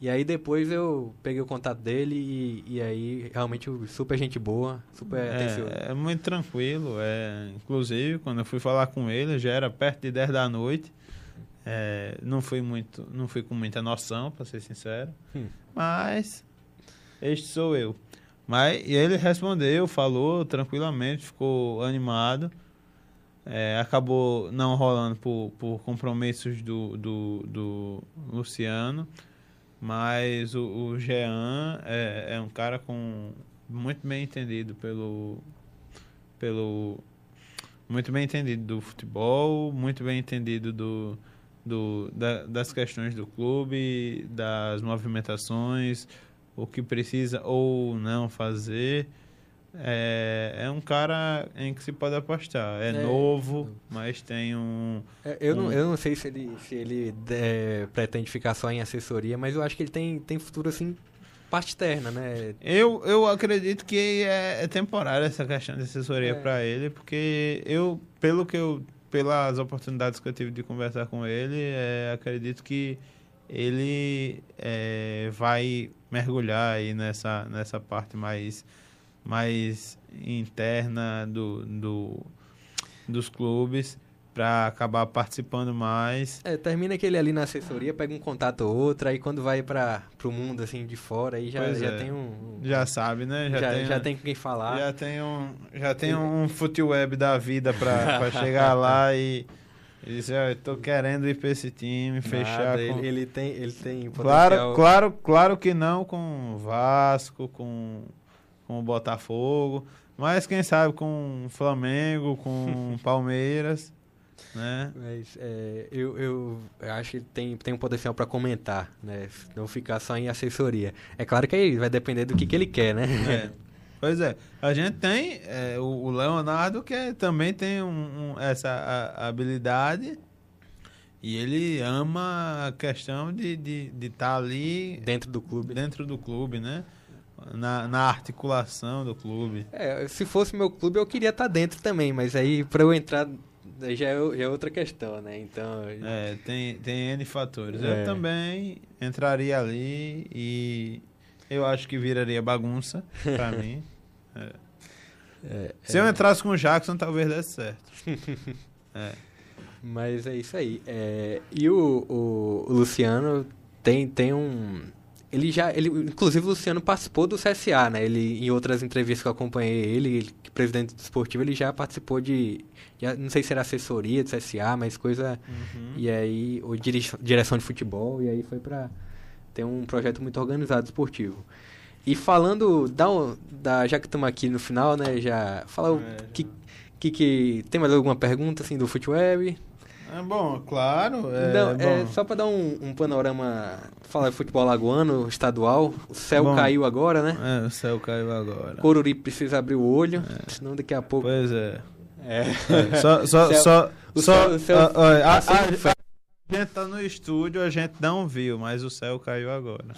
B: E aí depois eu peguei o contato dele e, e aí realmente super gente boa, super
A: é,
B: atencioso.
A: É muito tranquilo. É, inclusive, quando eu fui falar com ele, já era perto de 10 da noite. É, não fui muito, não fui com muita noção, para ser sincero. Hum. Mas este sou eu. Mas e ele respondeu, falou tranquilamente, ficou animado. É, acabou não rolando por, por compromissos do, do, do Luciano. Mas o, o Jean é, é um cara com muito bem entendido pelo, pelo muito bem entendido do futebol, muito bem entendido do, do, da, das questões do clube, das movimentações, o que precisa ou não fazer. É, é um cara em que se pode apostar. É, é novo, mas tem um.
B: É, eu, um... Não, eu não sei se ele, se ele é, pretende ficar só em assessoria, mas eu acho que ele tem, tem futuro assim, parte externa, né?
A: Eu, eu acredito que é, é temporária essa questão de assessoria é. para ele, porque eu, pelo que eu. Pelas oportunidades que eu tive de conversar com ele, é, acredito que ele é, vai mergulhar aí nessa, nessa parte mais, mais interna do, do, dos clubes. para acabar participando mais.
B: É, termina aquele ali na assessoria, pega um contato ou outro, aí quando vai para o mundo assim de fora, aí já, já é. tem um,
A: Já sabe, né?
B: Já, já,
A: tem,
B: já tem com quem falar.
A: Já tem um, já tem um futeweb da vida para chegar lá e. Ele disse, ah, eu tô querendo ir para esse time, Nada, fechar
B: com... Ele, ele, tem, ele tem
A: Claro, claro, claro que não com Vasco, com, com o Botafogo, mas quem sabe com Flamengo, com Palmeiras. Né?
B: Mas é, eu, eu acho que tem, tem um potencial para comentar, né? Não ficar só em assessoria. É claro que aí vai depender do que, que ele quer, né?
A: É. Pois é, a gente tem é, o, Leonardo que é, também tem um, um, essa a, habilidade e ele ama a questão de estar de, de tá ali
B: dentro do clube,
A: dentro do clube, né? Na, na articulação do clube.
B: É, se fosse meu clube eu queria estar tá dentro também, mas aí para eu entrar já é, já é outra questão, né? Então.
A: É, tem, tem N fatores. É. Eu também entraria ali e eu acho que viraria bagunça pra mim. É. É, Se eu é. entrasse com o Jackson, talvez desse certo.
B: É. Mas é isso aí. É, e o, o, o Luciano tem, tem um ele já, ele, inclusive o Luciano participou do CSA, né? Ele, em outras entrevistas que eu acompanhei ele, ele presidente esportivo, ele já participou de, já, não sei se era assessoria do CSA, mas coisa, uhum. e aí, ou direção de futebol, e aí foi para ter um projeto muito organizado esportivo. E falando, da, da já que estamos aqui no final, né, já, fala é, o que, que, que, tem mais alguma pergunta, assim, do Futeweb?
A: É bom, claro. É,
B: Não, é só para dar um, um, panorama, falar de futebol lagoano, estadual. O céu bom, caiu agora, né?
A: É, o céu caiu agora.
B: Coruri precisa abrir o olho, é. senão daqui a pouco.
A: Pois é. É. é só, só, céu, só, o só, céu, o céu, a, a, a, a, gente tá no estúdio, a gente não viu, mas o céu caiu agora.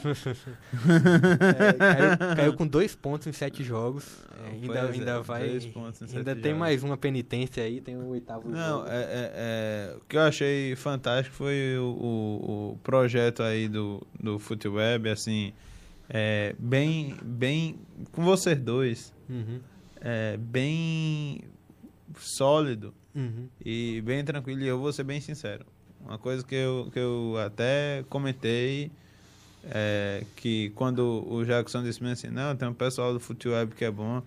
B: é, caiu, caiu, com dois pontos em sete jogos. É, ainda, ainda é, vai. ainda tem jogos. mais uma penitência aí, tem o oitavo
A: Não,
B: jogo.
A: É, é, é, o que eu achei fantástico foi o, o, o projeto aí do, do Futeweb, assim, bem, bem. Com vocês dois. Uhum. Bem sólido uhum. e bem tranquilo. E eu vou ser bem sincero. Uma coisa que eu, que eu até comentei é, que quando o Jackson disse assim, não, tem um pessoal do futebol que é bom.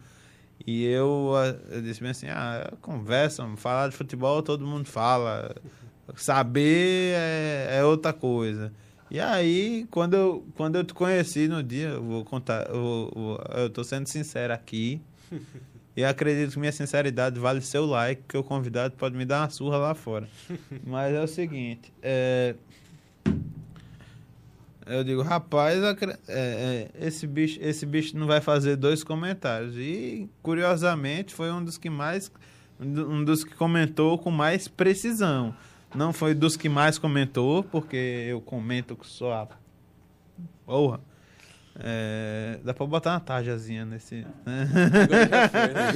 A: E eu, eu disse assim, ah, conversa, falar de futebol todo mundo fala. Saber é, é, outra coisa. E aí, quando eu, quando eu te conheci no dia, eu vou contar, eu, eu, eu tô sendo sincero aqui. e acredito que minha sinceridade vale seu like, que o convidado pode me dar uma surra lá fora. Mas é o seguinte, é, eu digo, rapaz, é, é, esse, bicho, esse bicho não vai fazer dois comentários. E, curiosamente, foi um dos que mais. Um dos que comentou com mais precisão. Não foi dos que mais comentou, porque eu comento só a. Porra. É, dá pra botar uma tarjazinha nesse. Né?
B: Agora já foi, né?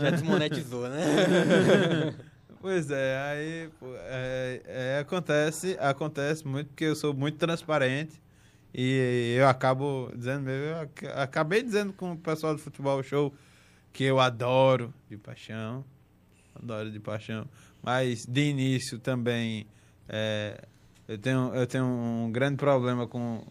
B: já desmonetizou, né?
A: Pois é, aí é, é, acontece, acontece muito porque eu sou muito transparente e eu acabo dizendo, eu acabei dizendo com o pessoal do futebol show que eu adoro de paixão, adoro de paixão, mas de início também é, eu tenho eu tenho um grande problema com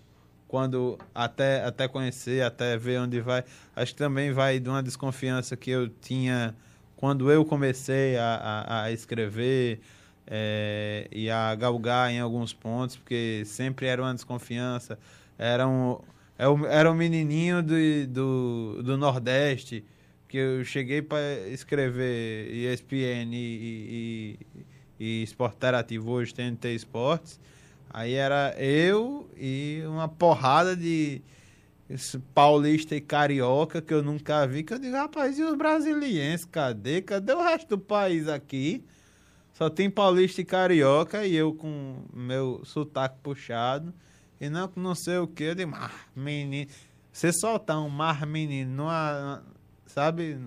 A: quando até até conhecer, até ver onde vai, acho que também vai de uma desconfiança que eu tinha quando eu comecei a, a, a escrever é, e a galgar em alguns pontos, porque sempre era uma desconfiança, era um, era um menininho do, do, do Nordeste, que eu cheguei para escrever ESPN e, e, e Esporte Interativo, hoje TNT Esportes, aí era eu e uma porrada de paulista e carioca que eu nunca vi, que eu digo, rapaz, e os brasilienses, cadê? Cadê o resto do país aqui? Só tem paulista e carioca e eu com meu sotaque puxado. E não, não sei o que, eu digo, mar menino. Você soltar um mar menino numa, sabe,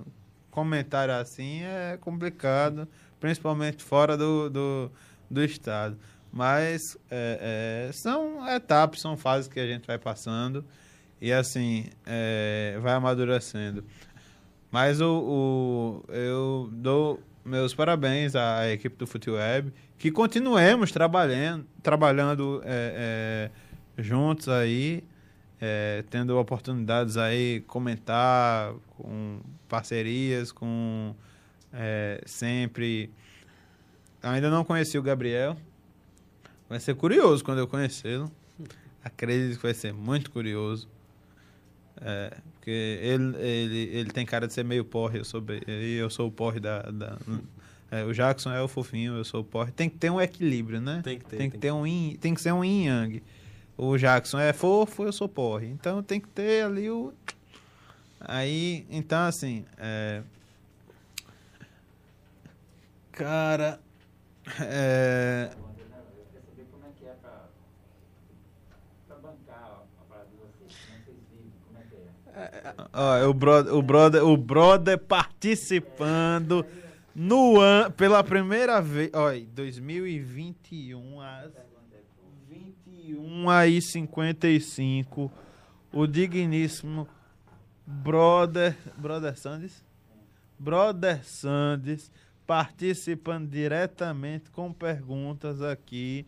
A: comentário assim é complicado, principalmente fora do, do, do estado. Mas é, é, são etapas, são fases que a gente vai passando e assim é, vai amadurecendo. Mas o, o, eu dou meus parabéns à equipe do FuteWeb, que continuemos trabalhando, trabalhando é, é, juntos aí, é, tendo oportunidades aí, comentar com parcerias, com é, sempre. Ainda não conheci o Gabriel. Vai ser curioso quando eu conhecê-lo. Acredito que vai ser muito curioso. É, porque ele, ele, ele tem cara de ser meio porre, eu sou, eu sou o porre da. da é, o Jackson é o fofinho, eu sou o porre. Tem que ter um equilíbrio, né?
B: Tem que ter.
A: Tem que, ter um yin, tem que ser um yin yang. O Jackson é fofo, eu sou porre. Então tem que ter ali o. Aí, então assim. É... Cara. É. Ó, o brother, o brother, o brother participando no ano pela primeira vez, olha, 2021 às 21 aí 55, o digníssimo brother, brother Sandes, brother Sandes participando diretamente com perguntas aqui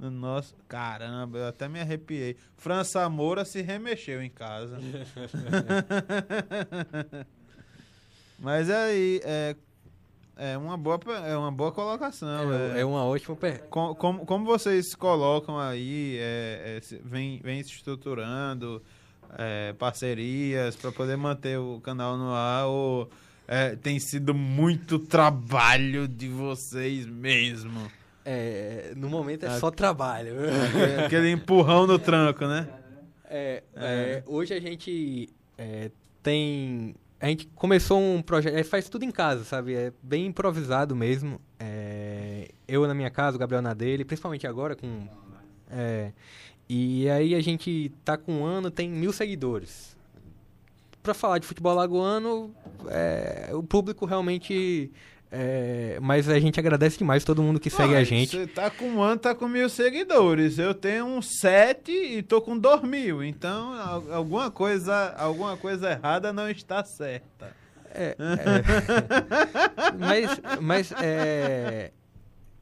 A: no nosso. Caramba, eu até me arrepiei. França Moura se remexeu em casa. Mas aí, é, é, uma, boa, é uma boa colocação.
B: É, é, é uma ótima pergunta.
A: Como, como, como, vocês colocam aí, é, é vem, vem se estruturando é, parcerias para poder manter o canal no ar ou tem sido muito trabalho de vocês mesmo?
B: É, no momento é ah, só trabalho.
A: Aquele empurrão no tranco, né?
B: É, é. hoje a gente é, tem. A gente começou um projeto. É, faz tudo em casa, sabe? É bem improvisado mesmo. É, eu na minha casa, o Gabriel na dele, principalmente agora com. e aí a gente tá com um ano, tem mil seguidores. Pra falar de futebol lagoano, o público realmente é, mas a gente agradece demais todo mundo que segue a gente.
A: Você tá com um ano, tá com mil seguidores. Eu tenho um sete e tô com dois mil. Então, alguma coisa, alguma coisa errada não está certa.
B: É, é, mas, mas é,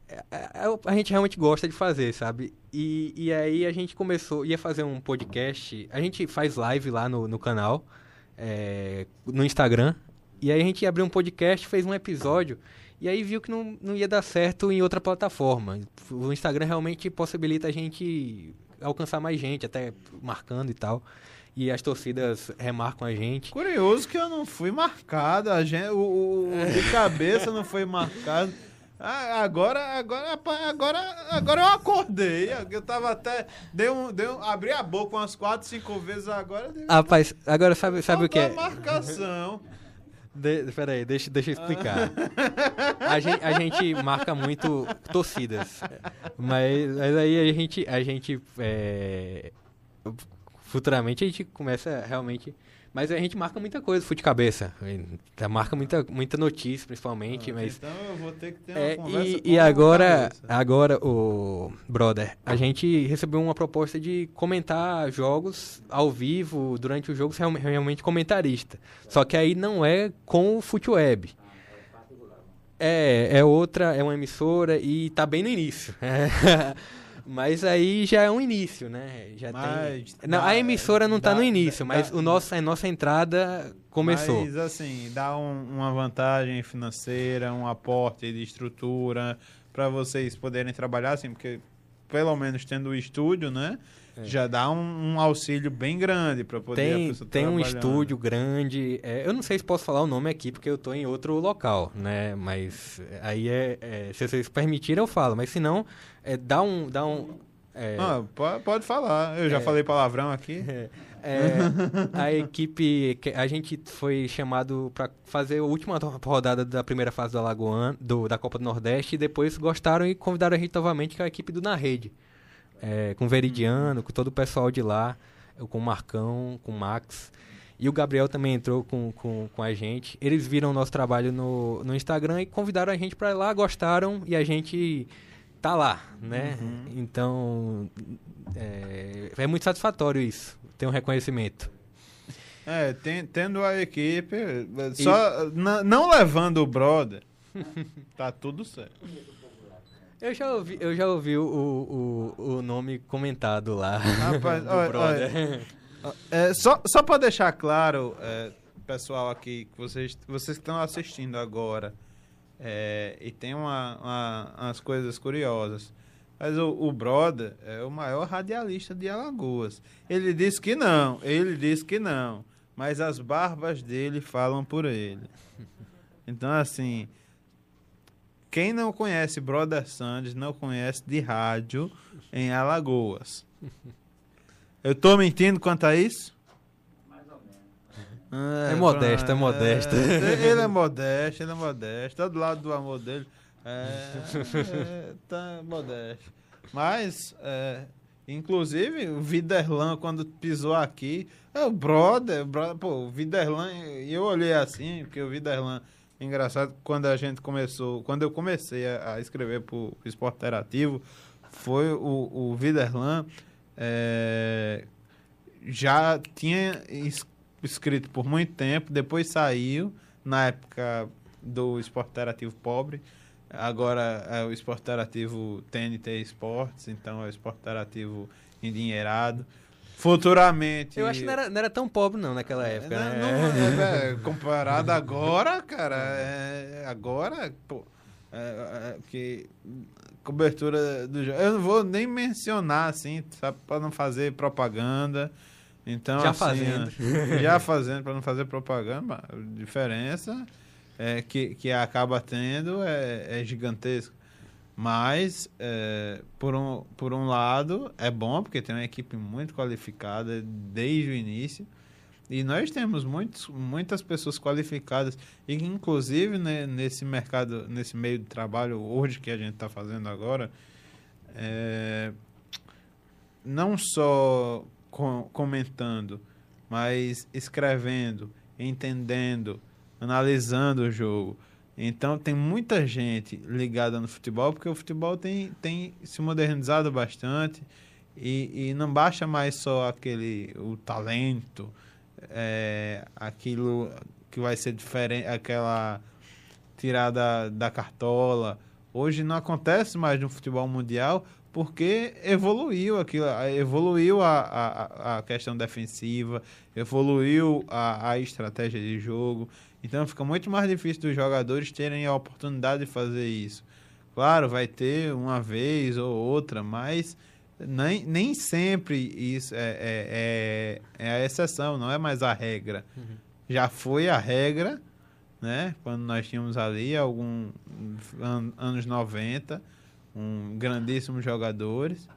B: é, é, a gente realmente gosta de fazer, sabe? E, e aí a gente começou, ia fazer um podcast. A gente faz live lá no, no canal, é, no Instagram. E aí a gente abriu um podcast, fez um episódio, e aí viu que não, não ia dar certo em outra plataforma. O Instagram realmente possibilita a gente alcançar mais gente, até marcando e tal. E as torcidas remarcam a gente.
A: Curioso que eu não fui marcado, a gente, o, o de cabeça não foi marcado. Ah, agora, agora, agora, agora eu acordei. Eu tava até. Dei um, dei um, abri a boca umas 4, 5 vezes agora.
B: Rapaz, agora sabe, sabe o que é?
A: marcação.
B: De, peraí, deixa, deixa eu explicar. A gente, a gente marca muito torcidas. Mas, mas aí a gente, a gente é, futuramente a gente começa realmente mas a gente marca muita coisa, fute cabeça. Marca muita, muita notícia, principalmente. Ah, mas...
A: Então eu vou ter que ter uma é, conversa
B: e, e agora, agora, o brother, a gente recebeu uma proposta de comentar jogos ao vivo durante o jogo, realmente comentarista. Só que aí não é com o FuteWeb. É, é outra, é uma emissora e tá bem no início. Mas aí já é um início, né? Já mas, tem... não, a emissora não está no início, dá, mas o nosso, a nossa entrada começou.
A: Mas assim, dá um, uma vantagem financeira, um aporte de estrutura para vocês poderem trabalhar assim, porque pelo menos tendo o estúdio, né? É. Já dá um, um, auxílio bem grande para poder
B: tem, Tem um estúdio grande. É, eu não sei se posso falar o nome aqui, porque eu estou em outro local, né? Mas aí é, é, Se vocês permitirem, eu falo. Mas se não, é, dá um. Dá um
A: é, ah, pode, pode falar. Eu já é. falei palavrão aqui.
B: A equipe, a gente foi chamado para fazer a última rodada da primeira fase do Alagoano, do, da Copa do Nordeste, e depois gostaram e convidaram a gente novamente, que é a equipe do Na Rede é, com o Veridiano, com todo o pessoal de lá, com o Marcão, com o Max. E o Gabriel também entrou com, com, com a gente. Eles viram o nosso trabalho no, no Instagram e convidaram a gente para ir lá, gostaram e a gente tá lá, né? Uhum. Então, é, é, muito satisfatório isso, ter um reconhecimento.
A: É, tem, tendo a equipe, só e... não levando o brother, tá tudo certo.
B: Eu já ouvi, eu já ouvi o, o, o nome comentado lá.
A: Rapaz, olha, olha, é, só, só para deixar claro, é, pessoal aqui, que vocês, vocês que estão assistindo agora, é, e tem uma, uma, umas coisas curiosas. Mas o, o brother é o maior radialista de Alagoas. Ele disse que não, ele disse que não. Mas as barbas dele falam por ele. Então, assim, quem não conhece Brother Sandes não conhece de rádio em Alagoas. Eu tô mentindo quanto a isso?
C: Mais ou menos.
B: É, é modesto, é modesto.
A: É, ele é modesto, ele é modesto. Tá do lado do amor dele. É, é tá modesto. Mas, é, inclusive, o Viderlan, quando pisou aqui, é o brother, brother pô, o Viderlan, eu olhei assim, porque o Viderlan, engraçado, quando a gente começou, quando eu comecei a, a escrever pro Esporte Interativo, foi o, o Viderlan, é, já tinha escrito por muito tempo, depois saiu, na época do Esporte Interativo Pobre, Agora é o esporte interativo TNT Esportes, então é o esporte interativo endinheirado. Futuramente.
B: Eu acho que não era, não era tão pobre, não, naquela é, época. Não, né?
A: não, é, é, comparado agora, cara, é, agora, pô, é, é, que cobertura do jogo. Eu não vou nem mencionar, assim, sabe, para não fazer propaganda. Então,
B: já
A: assim,
B: fazendo.
A: Já fazendo, para não fazer propaganda, a diferença é, que, que acaba tendo é, é gigantesco. Mas, é, por, um, por um lado, é bom, porque tem uma equipe muito qualificada desde o início. E nós temos muitos, muitas pessoas qualificadas, e inclusive né, nesse mercado, nesse meio de trabalho hoje que a gente está fazendo agora, é, não só com, comentando, mas escrevendo, entendendo, analisando o jogo. Então tem muita gente ligada no futebol, porque o futebol tem, tem se modernizado bastante e, e não baixa mais só aquele o talento, é, aquilo que vai ser diferente, aquela tirada da cartola. Hoje não acontece mais no futebol mundial porque evoluiu aquilo, evoluiu a, a, a questão defensiva, evoluiu a, a estratégia de jogo. Então fica muito mais difícil dos jogadores terem a oportunidade de fazer isso. Claro, vai ter uma vez ou outra, mas nem, nem sempre isso é, é, é, é a exceção, não é mais a regra. Uhum. Já foi a regra, né? Quando nós tínhamos ali alguns an, anos 90, um grandíssimos jogadores.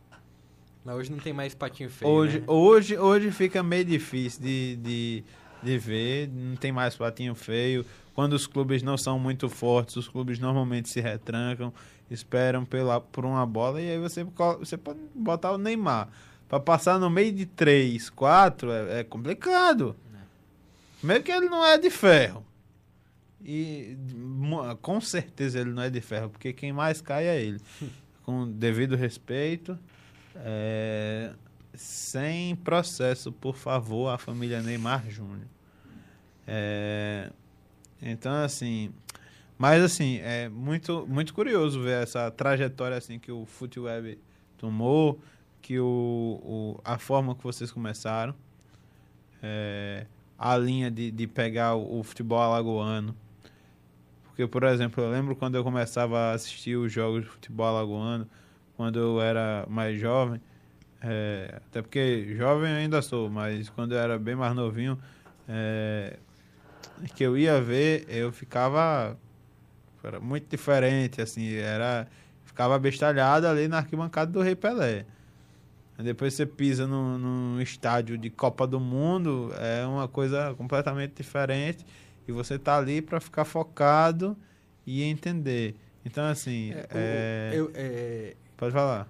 B: Mas hoje não tem mais patinho feio.
A: Hoje,
B: né?
A: hoje, hoje fica meio difícil de, de de ver, não tem mais patinho feio. Quando os clubes não são muito fortes, os clubes normalmente se retrancam, esperam pela, por uma bola e aí você, você pode botar o Neymar. Para passar no meio de três, quatro, é, é complicado. Meio que ele não é de ferro. E com certeza ele não é de ferro, porque quem mais cai é ele. Com devido respeito, é, sem processo, por favor, a família Neymar Júnior. É, então, assim, mas assim, é muito, muito curioso ver essa trajetória assim que o Futeweb tomou, que o, o, a forma que vocês começaram, é, a linha de, de pegar o, o futebol alagoano. Porque, por exemplo, eu lembro quando eu começava a assistir os jogos de futebol alagoano, quando eu era mais jovem, é, até porque jovem ainda sou, mas quando eu era bem mais novinho, é, que eu ia ver, eu ficava era muito diferente, assim, era ficava bestalhado ali na arquibancada do Rei Pelé. Depois você pisa num, num estádio de Copa do Mundo, é uma coisa completamente diferente e você tá ali para ficar focado e entender. Então, assim, é, é,
B: eu, é,
A: pode falar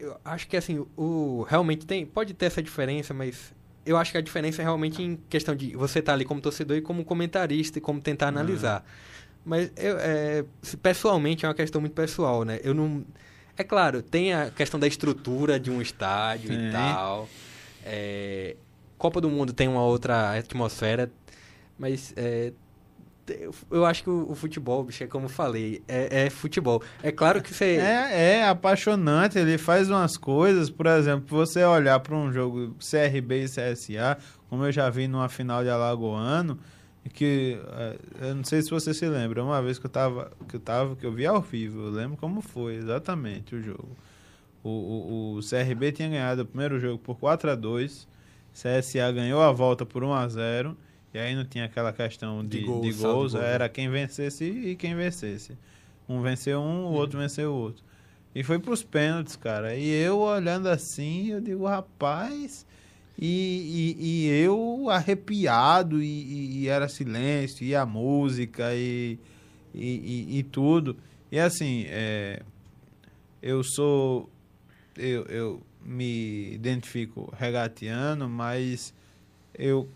B: eu acho que assim, o realmente tem, pode ter essa diferença, mas eu acho que a diferença é realmente em questão de você estar tá ali como torcedor e como comentarista e como tentar analisar. Mas eu, é, pessoalmente é uma questão muito pessoal, né? Eu não é claro, tem a questão da estrutura de um estádio Sim. e tal. É, Copa do Mundo tem uma outra atmosfera, mas é, eu acho que o, o, futebol, bicho, é como falei, é, é futebol. É claro que você.
A: É, é apaixonante, ele faz umas coisas, por exemplo, você olhar para um jogo CRB e CSA, como eu já vi numa final de Alagoano, que é, eu não sei se você se lembra, uma vez que eu tava, que eu tava, que eu vi ao vivo, eu lembro como foi exatamente o jogo. O, o, o CRB tinha ganhado o primeiro jogo por 4 a 2 CSA ganhou a volta por 1 a 0 e aí não tinha aquela questão de, de, gols, de gols, né? era quem vencesse e quem vencesse. Um venceu um, o outro hum. venceu o outro. E foi pros pênaltis, cara. E eu olhando assim, eu digo, rapaz. E, e, e eu arrepiado, e, e, era silêncio, e a música, e, e, e tudo. E assim, é, eu sou. Eu, eu me identifico regatiano, mas eu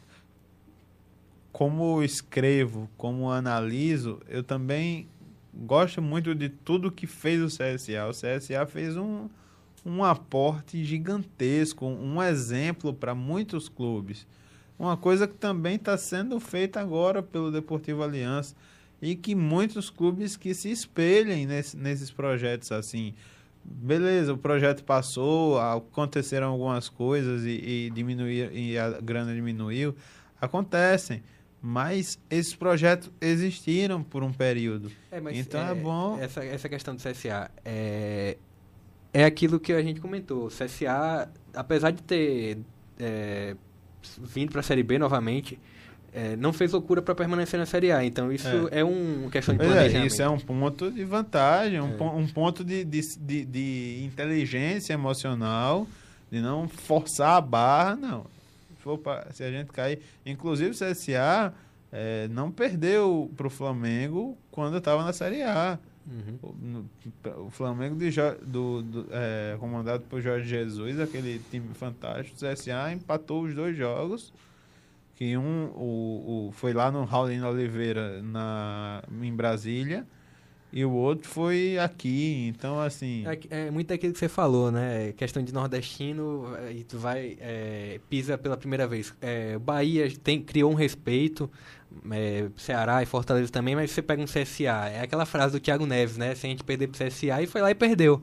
A: como escrevo, como analiso, eu também gosto muito de tudo que fez o CSA. O CSA fez um, um aporte gigantesco, um exemplo para muitos clubes. Uma coisa que também está sendo feita agora pelo Deportivo Aliança e que muitos clubes que se espelhem nesse, nesses projetos assim. Beleza, o projeto passou, aconteceram algumas coisas e, e diminuir, e a grana diminuiu. Acontecem mas esses projetos existiram por um período. É, então é, é, bom.
B: Essa, essa questão do CSA é, é aquilo que a gente comentou. O CSA, apesar de ter é, vindo para a Série B novamente, é, não fez loucura para permanecer na Série A. Então isso é, é um questão de é, planejamento.
A: isso é um ponto de vantagem, um, é. um ponto de, de, de, de inteligência emocional, de não forçar a barra, não for pra, se a gente cair. Inclusive o CSA é, não perdeu para o Flamengo quando estava na Série A. Uhum. O, o, Flamengo de, do, do é, comandado por Jorge Jesus, aquele time fantástico, o CSA empatou os dois jogos. Que um o, o, foi lá no Raulino Oliveira na, em Brasília e o outro foi aqui. Então, assim.
B: É, é muito daquilo que você falou, né? Questão de nordestino, e tu vai. É, pisa pela primeira vez. É, Bahia tem, criou um respeito, é, Ceará e Fortaleza também, mas você pega um CSA. É aquela frase do Thiago Neves, né? Se a gente perder pro CSA e foi lá e perdeu.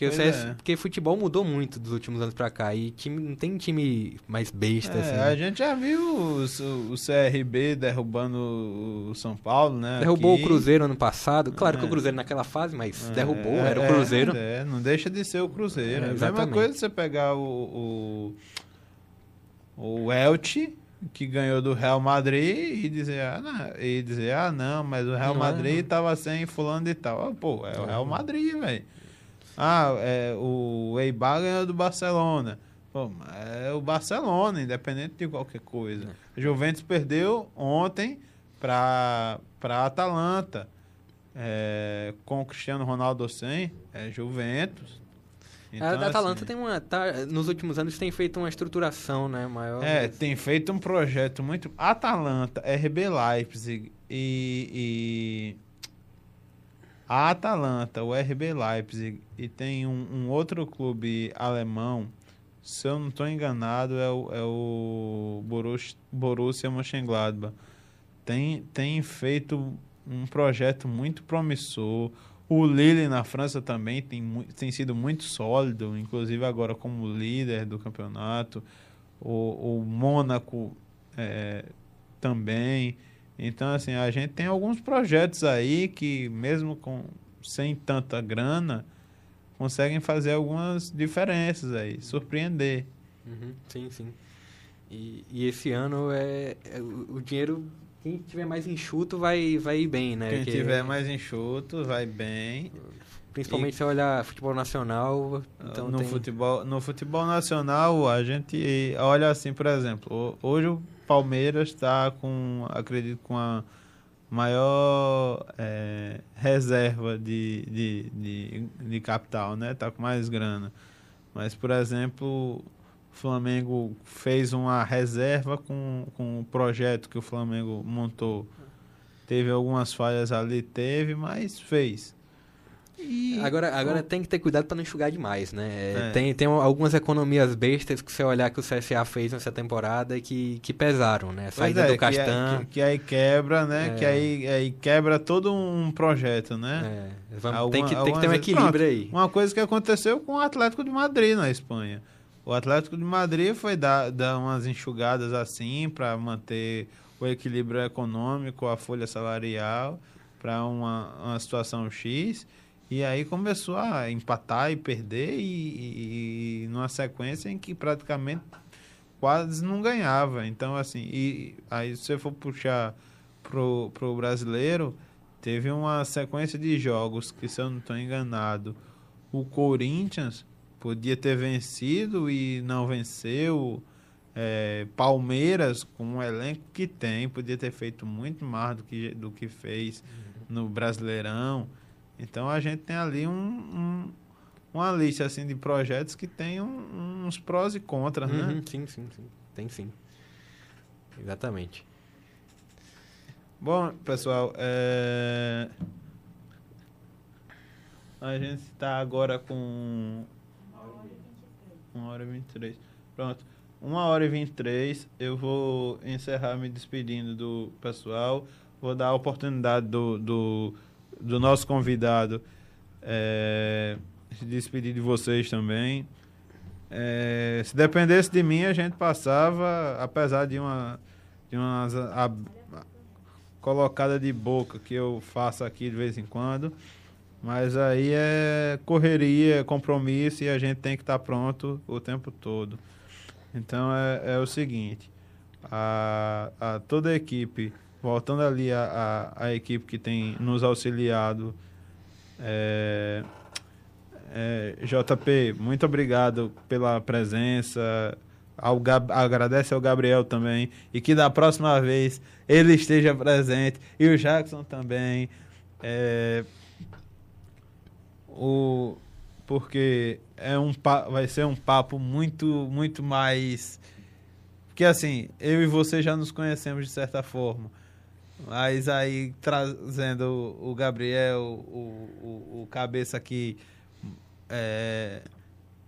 B: Porque, CS, é. porque futebol mudou muito dos últimos anos pra cá. E time, não tem time mais besta, é, assim.
A: A gente já viu o, o, CRB derrubando o São Paulo, né?
B: Derrubou aqui. o Cruzeiro ano passado. Claro é. que o Cruzeiro naquela fase, mas é, derrubou, era o é, Cruzeiro.
A: É, não deixa de ser o Cruzeiro. É, a mesma coisa você pegar o, o, o Elche, que ganhou do Real Madrid e dizer, ah, não, e dizer, ah, não, mas o Real não Madrid tava sem fulano e tal. Pô, é o Real Madrid, velho. Ah, é, o Eibar ganhou do Barcelona. Pô, é o Barcelona, independente de qualquer coisa. A Juventus perdeu ontem para a Atalanta. É, com o Cristiano Ronaldo sem, é Juventus.
B: Então, a Atalanta assim, tem uma. Tá, nos últimos anos tem feito uma estruturação né, maior.
A: É, tem feito um projeto muito. Atalanta, RB Leipzig e, e a Atalanta, o RB Leipzig e tem um, um outro clube alemão, se eu não estou enganado, é o, é o Borussia, Borussia Mönchengladbach. Tem, tem feito um projeto muito promissor. O Lille na França também tem, tem sido muito sólido, inclusive agora como líder do campeonato. O, o Mônaco é, também. Então, assim, a gente tem alguns projetos aí que, mesmo com, sem tanta grana, conseguem fazer algumas diferenças aí, surpreender.
B: Uhum, sim, sim. E, e esse ano é, é, o dinheiro quem tiver mais enxuto vai, vai ir bem, né?
A: Quem tiver mais enxuto vai bem.
B: Principalmente e... se olhar futebol nacional. Então
A: no,
B: tem...
A: futebol, no futebol nacional, a gente olha assim, por exemplo, hoje o Palmeiras está com, acredito, com a maior é, reserva de, de, de, de, capital, né? Tá com mais grana. Mas, por exemplo, o Flamengo fez uma reserva com, com o projeto que o Flamengo montou. Teve algumas falhas ali, teve, mas fez. E
B: Agora, agora tem que ter cuidado para não enxugar demais, né?
A: É.
B: Tem, tem algumas economias bestas que você olhar que o CSA fez nessa temporada e que, que pesaram, né?
A: Pois
B: Saída
A: é,
B: do
A: que,
B: Castan.
A: que, que aí quebra, né?
B: É.
A: Que aí, aí quebra todo um projeto, né?
B: É, vamos-
A: Alguma-
B: tem, que, tem que ter um equilíbrio
A: Pronto.
B: aí.
A: Uma coisa que aconteceu com o Atlético de Madrid na Espanha. O Atlético de Madrid foi dar, dar umas enxugadas assim para manter o equilíbrio econômico, a folha salarial para uma, uma situação X. E aí começou a empatar e perder e, e- numa sequência em que praticamente quase não ganhava. Então, assim, e aí se você for puxar pro, pro brasileiro, teve uma sequência de jogos que, se eu não estou enganado, o Corinthians podia ter vencido e não venceu. É, Palmeiras, com o elenco que tem, podia ter feito muito mais do que, do que fez no Brasileirão. Então a gente tem ali um, um- uma lista assim de projetos que tem um- uns prós e contras, né?
B: Uhum, sim, sim, sim. Tem sim. Exatamente.
A: Bom, pessoal, é... a gente está agora com uma hora e vinte e três. Pronto, uma hora e vinte e três. Eu vou encerrar me despedindo do pessoal. Vou dar a oportunidade do, do, do nosso convidado é, se despedir de vocês também. É, se dependesse de mim, a gente passava, apesar de uma de umas a- a- colocada de boca que eu faço aqui de vez em quando. Mas aí é correria, é compromisso e a gente tem que estar pronto o tempo todo. Então é, é o seguinte, a, a toda a equipe, voltando ali a, a, a equipe que tem nos auxiliado, é, é, JP, muito obrigado pela presença. Ao Gab- agradece ao Gabriel também. E que da próxima vez ele esteja presente. E o Jackson também. É, o, porque é um, vai ser um papo muito, muito mais. Porque assim, eu e você já nos conhecemos de certa forma. Mas aí trazendo o, Gabriel, o, o, o cabeça aqui, é,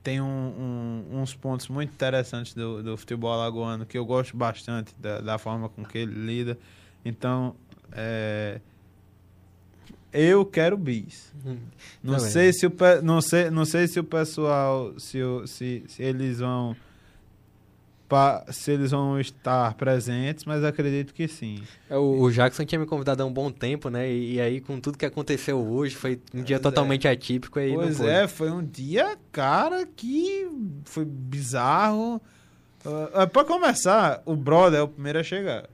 A: tem um- um- uns pontos muito interessantes do, do futebol alagoano que eu gosto bastante da, da forma com que ele lida. Então, é, eu quero bis. Não
B: Também.
A: sei se o não sei, não sei se o pessoal se, se, se eles vão se eles vão estar presentes, mas acredito que sim.
B: É, O, Jackson tinha me convidado há um bom tempo, né? E, aí, com tudo que aconteceu hoje, foi um dia
A: Pois é.
B: totalmente atípico. Aí
A: Pois é, foi um dia, cara, que foi bizarro. Uh, para começar, o brother é o primeiro a chegar.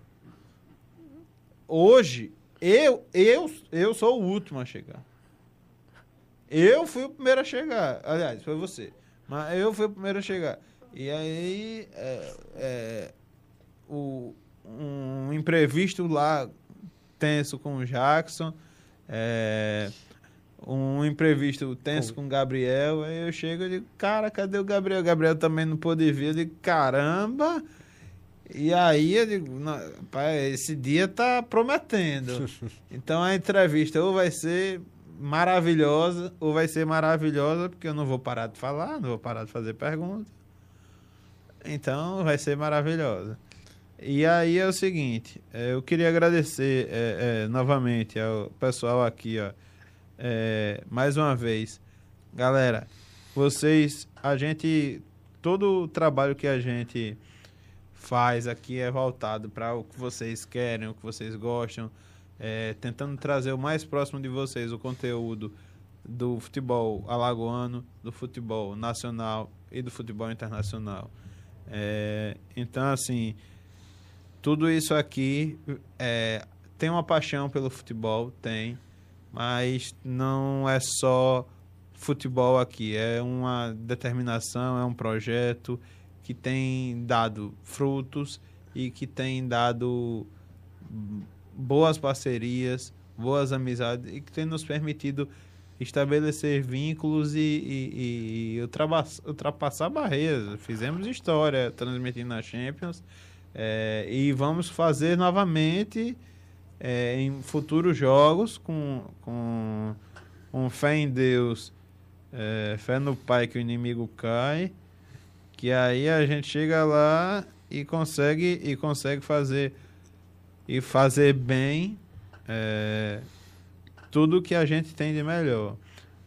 A: Hoje, eu, eu, eu sou o último a chegar. Eu fui o primeiro a chegar. Aliás, foi você. Mas eu fui o primeiro a chegar. E aí, é, é, o, um imprevisto lá tenso com o Jackson. É, um imprevisto tenso com o Gabriel. Aí eu chego e digo, cara, cadê o Gabriel? O Gabriel também não pôde vir. Eu digo, caramba. E aí eu digo, "Não, pai, esse dia tá prometendo. Então a entrevista ou vai ser maravilhosa, ou vai ser maravilhosa, porque eu não vou parar de falar, não vou parar de fazer perguntas. Então vai ser maravilhosa. E aí é o seguinte, eh, eu queria agradecer eh, eh, novamente ao pessoal aqui, ó, eh, mais uma vez. Galera, vocês, a gente, todo o trabalho que a gente faz aqui é voltado para o que vocês querem, o que vocês gostam, eh, tentando trazer o mais próximo de vocês o conteúdo do futebol alagoano, do futebol nacional e do futebol internacional. É, então, assim, tudo isso aqui é, tem uma paixão pelo futebol, tem, mas não é só futebol aqui, é uma determinação, é um projeto que tem dado frutos e que tem dado boas parcerias, boas amizades e que tem nos permitido estabelecer vínculos e, e- e ultrapass- ultrapassar barreiras. Fizemos história transmitindo na Champions é, e vamos fazer novamente é, em futuros jogos com, com com fé em Deus, é, fé no Pai que o inimigo cai, que aí a gente chega lá e consegue e consegue fazer e fazer bem é, tudo que a gente tem de melhor.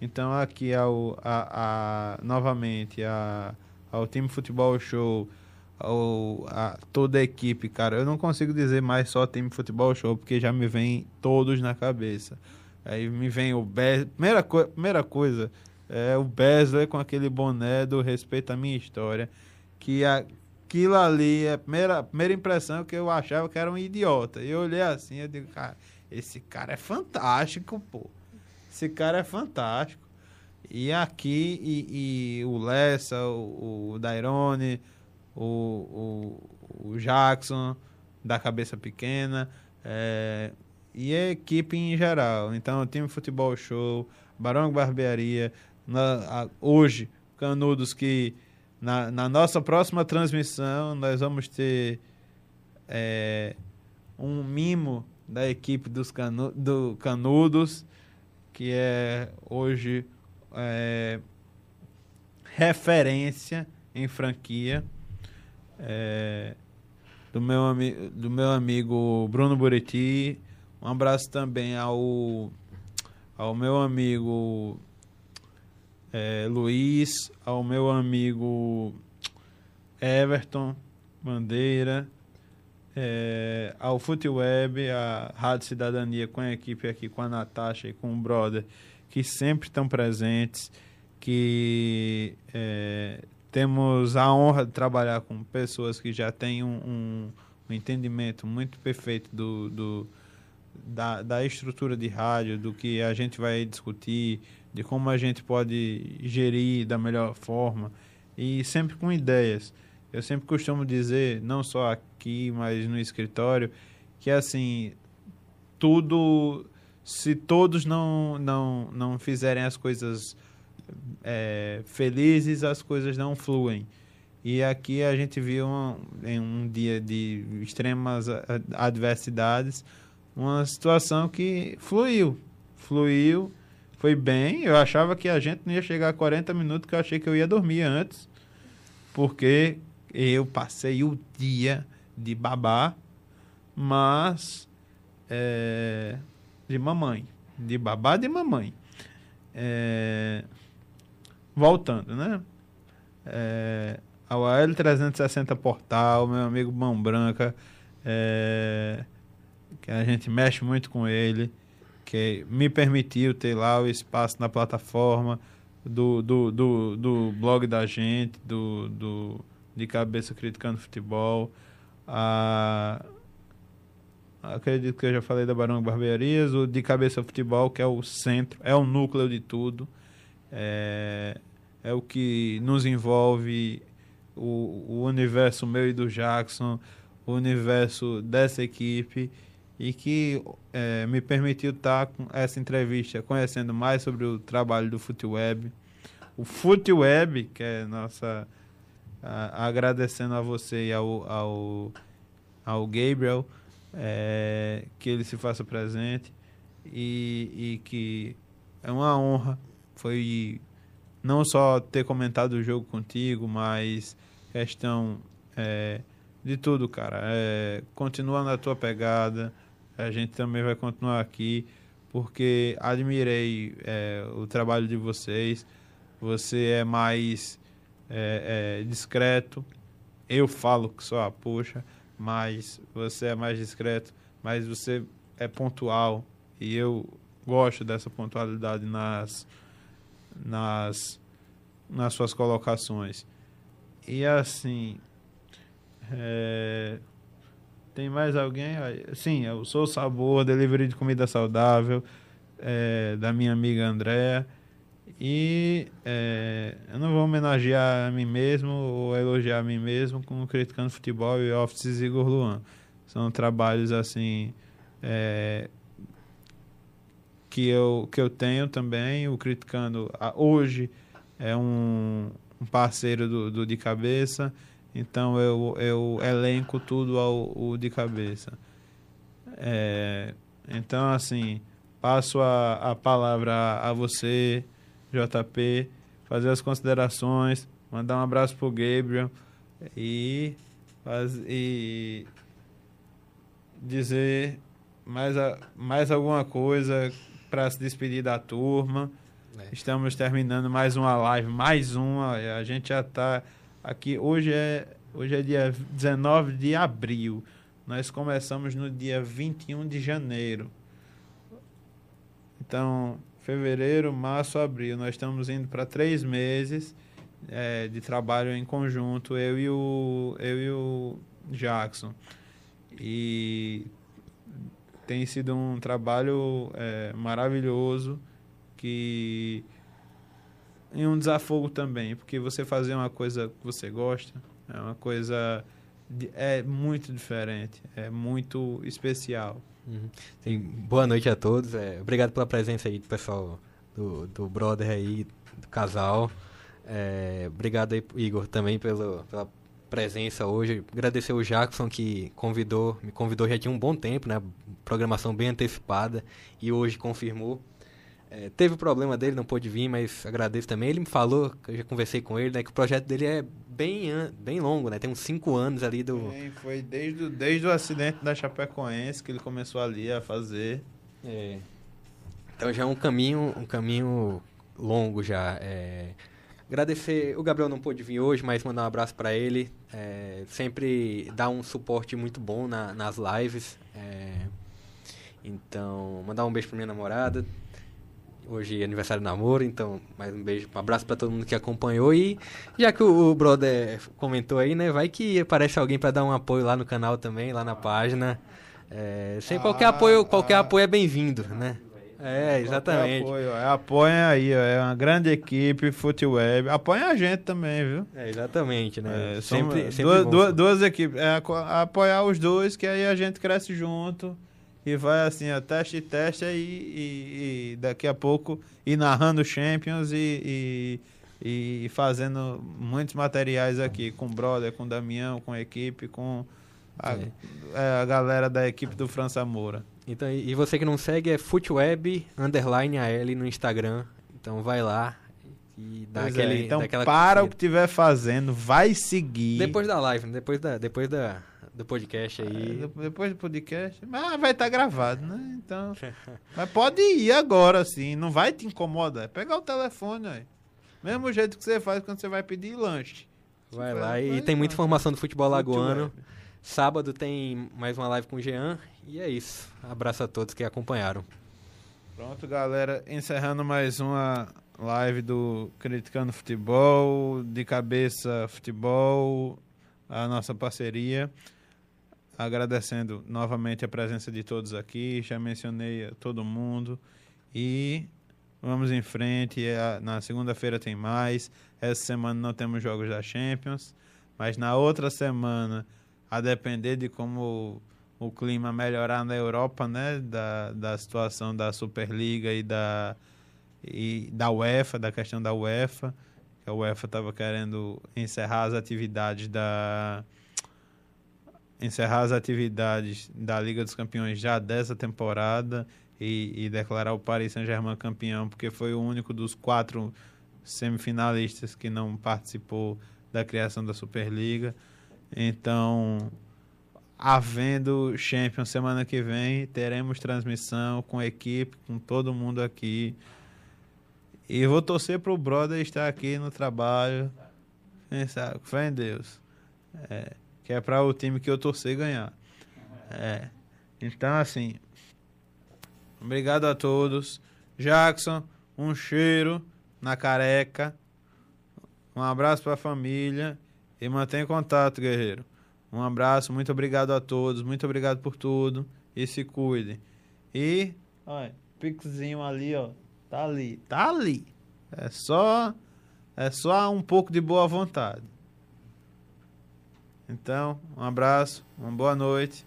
A: Então aqui ao, a, a, novamente a, ao time futebol show, ao, a toda a equipe, cara, eu não consigo dizer mais só time futebol show porque já me vem todos na cabeça. Aí me vem o Bez, primeira, co primeira coisa é o Besler com aquele boné do respeito à minha história, que aquilo ali, a primeira, a primeira impressão que eu achava que era um idiota. E eu olhei assim, eu digo, cara, esse cara é fantástico, pô. Esse cara é fantástico. E aqui, e, e o Lessa, o, o Dairone, o, o, o, Jackson, da cabeça pequena, é, e a equipe em geral. Então, o time Futebol Show, Barão Barbearia, na, a, hoje, Canudos, que na, na, nossa próxima transmissão nós vamos ter é, um mimo da equipe dos canu, do Canudos, que é hoje é, referência em franquia. É, do, meu, do meu amigo Bruno Buriti. Um abraço também ao, ao meu amigo é, Luiz, ao meu amigo Everton Bandeira, é, ao FuteWeb, a Rádio Cidadania com a equipe aqui, com a Natasha e com o brother, que sempre estão presentes, que é, temos a honra de trabalhar com pessoas que já têm um, um, um entendimento muito perfeito do, do da, da estrutura de rádio, do que a gente vai discutir, de como a gente pode gerir da melhor forma e sempre com ideias. Eu sempre costumo dizer, não só aqui, mas no escritório, que assim, tudo, se todos não, não, não fizerem as coisas é, felizes, as coisas não fluem. E aqui a gente viu um, em um dia de extremas adversidades uma situação que fluiu. Fluiu, foi bem. Eu achava que a gente não ia chegar a 40 minutos, que eu achei que eu ia dormir antes. Porque eu passei o dia de babá, mas é, de mamãe. De babá de mamãe. É, voltando, né? É, ao AL360 Portal, meu amigo Mão Branca, é, que a gente mexe muito com ele, que me permitiu ter lá o espaço na plataforma do, do, do, do blog da gente, do, do, de cabeça criticando futebol. A, acredito que eu já falei da Barão Barbearias, o de cabeça futebol, que é o centro, é o núcleo de tudo. É, é o que nos envolve o, o universo meu e do Jackson, o universo dessa equipe e que é, me permitiu estar com essa entrevista conhecendo mais sobre o trabalho do FuteWeb. O FuteWeb, que é nossa. A, agradecendo a você e ao, ao, ao Gabriel, é, que ele se faça presente e, e que é uma honra. Foi não só ter comentado o jogo contigo, mas questão é, de tudo, cara. É, continua na tua pegada a gente também vai continuar aqui, porque admirei é, o trabalho de vocês. Você é mais é, é, discreto. Eu falo que sou a puxa, mas você é mais discreto, mas você é pontual. E eu gosto dessa pontualidade nas, nas, nas suas colocações. E assim, é, tem mais alguém? Sim, eu sou o Sabor, delivery de comida saudável, é, da minha amiga Andréa. E é, eu não vou homenagear a mim mesmo ou elogiar a mim mesmo com Criticando Futebol e Offices Igor Luan. São trabalhos assim é, que, eu, que eu tenho também. O Criticando hoje é um, um parceiro do, do De Cabeça. Então eu, eu elenco tudo ao, ao de cabeça. É, então, assim, passo a, a palavra a você, JP, fazer as considerações, mandar um abraço pro Gabriel e, faz, e dizer mais, a, mais alguma coisa para se despedir da turma. É. Estamos terminando mais uma live, mais uma. A gente já está aqui. Hoje é, hoje é dia 19 de abril. Nós começamos no dia 21 de janeiro. Então, fevereiro, março, abril. Nós estamos indo para três meses é, de trabalho em conjunto, eu e o, eu e o Jackson. E tem sido um trabalho é, maravilhoso que e um desafogo também, porque você fazer uma coisa que você gosta é uma coisa é muito diferente, é muito especial.
B: Uhum. Sim, boa noite a todos. É, obrigado pela presença aí do pessoal do, do brother aí, do casal. É, obrigado aí, Igor, também pelo, pela presença hoje. Agradecer o Jackson que convidou, me convidou já tinha um bom tempo, né? Programação bem antecipada e hoje confirmou. É, teve o problema dele, não pôde vir, mas agradeço também. Ele me falou, eu já conversei com ele, né, que o projeto dele é bem, bem longo, né? Tem uns cinco anos ali do.
A: Sim, foi desde, desde o acidente da Chapecoense que ele começou ali a fazer.
B: É. Então já é um caminho, um caminho longo já. É... Agradecer, o Gabriel não pôde vir hoje, mas mandar um abraço para ele. É, sempre dá um suporte muito bom na, nas lives. É, então, mandar um beijo pra minha namorada. Hoje é aniversário do namoro, então mais um beijo, um abraço para todo mundo que acompanhou. E já que o, o brother comentou aí, né? Vai que aparece alguém para dar um apoio lá no canal também, lá na página. É, sem ah, qualquer apoio, qualquer ah, apoio é bem-vindo, né? É, exatamente.
A: Apoio, é, apoia aí, ó, é uma grande equipe, Futeweb. Apoia a gente também, viu?
B: É, exatamente, né?
A: É, sempre, sempre duas, duas, duas, equipes. É, apoiar os dois, que aí a gente cresce junto e vai assim, ó, teste teste e, e, e, daqui a pouco ir narrando Champions e, e, e, fazendo muitos materiais aqui com o Brother, com o Damião, com a equipe, com a, é. A galera da equipe do França Moura.
B: Então, e você que não segue é Footweb underline AL no Instagram. Então vai lá e dá pois é, aquele.
A: É, então para o que estiver fazendo, vai seguir.
B: Depois da live, né? depois da, depois da, do podcast aí.
A: É, depois do podcast. Mas vai estar tá gravado, né? Então. mas pode ir agora, assim. Não vai te incomodar. É pegar o telefone aí. Mesmo jeito que você faz quando você vai pedir lanche.
B: Vai lá. Vai, e tem muita informação do futebol lagoano. Sábado tem mais uma live com o Jean. E é isso. Abraço a todos que acompanharam.
A: Pronto, galera. Encerrando mais uma live do Criticando Futebol, de cabeça futebol, a nossa parceria. Agradecendo novamente a presença de todos aqui. Já mencionei a todo mundo. E vamos em frente. É na segunda-feira tem mais. Essa semana não temos jogos da Champions. Mas na outra semana, a depender de como o clima melhorar na Europa, né, da, da situação da Superliga e da, e da UEFA, da questão da UEFA, que a UEFA estava querendo encerrar as atividades da encerrar as atividades da Liga dos Campeões já dessa temporada e, e declarar o Paris Saint-Germain campeão, porque foi o único dos quatro semifinalistas que não participou da criação da Superliga. Então, havendo Champions semana que vem, teremos transmissão com equipe, com todo mundo aqui. E vou torcer pro brother estar aqui no trabalho. Quem sabe? Fé em Deus. É, que é para o time que eu torcer ganhar. É. Então, assim. Obrigado a todos. Jackson, um cheiro na careca. Um abraço para a família. E mantenha contato, guerreiro. Um abraço, muito obrigado a todos, muito obrigado por tudo e se cuidem. E, olha, pixinho ali, ó, tá ali, tá ali. É só é só um pouco de boa vontade. Então, um abraço, uma boa noite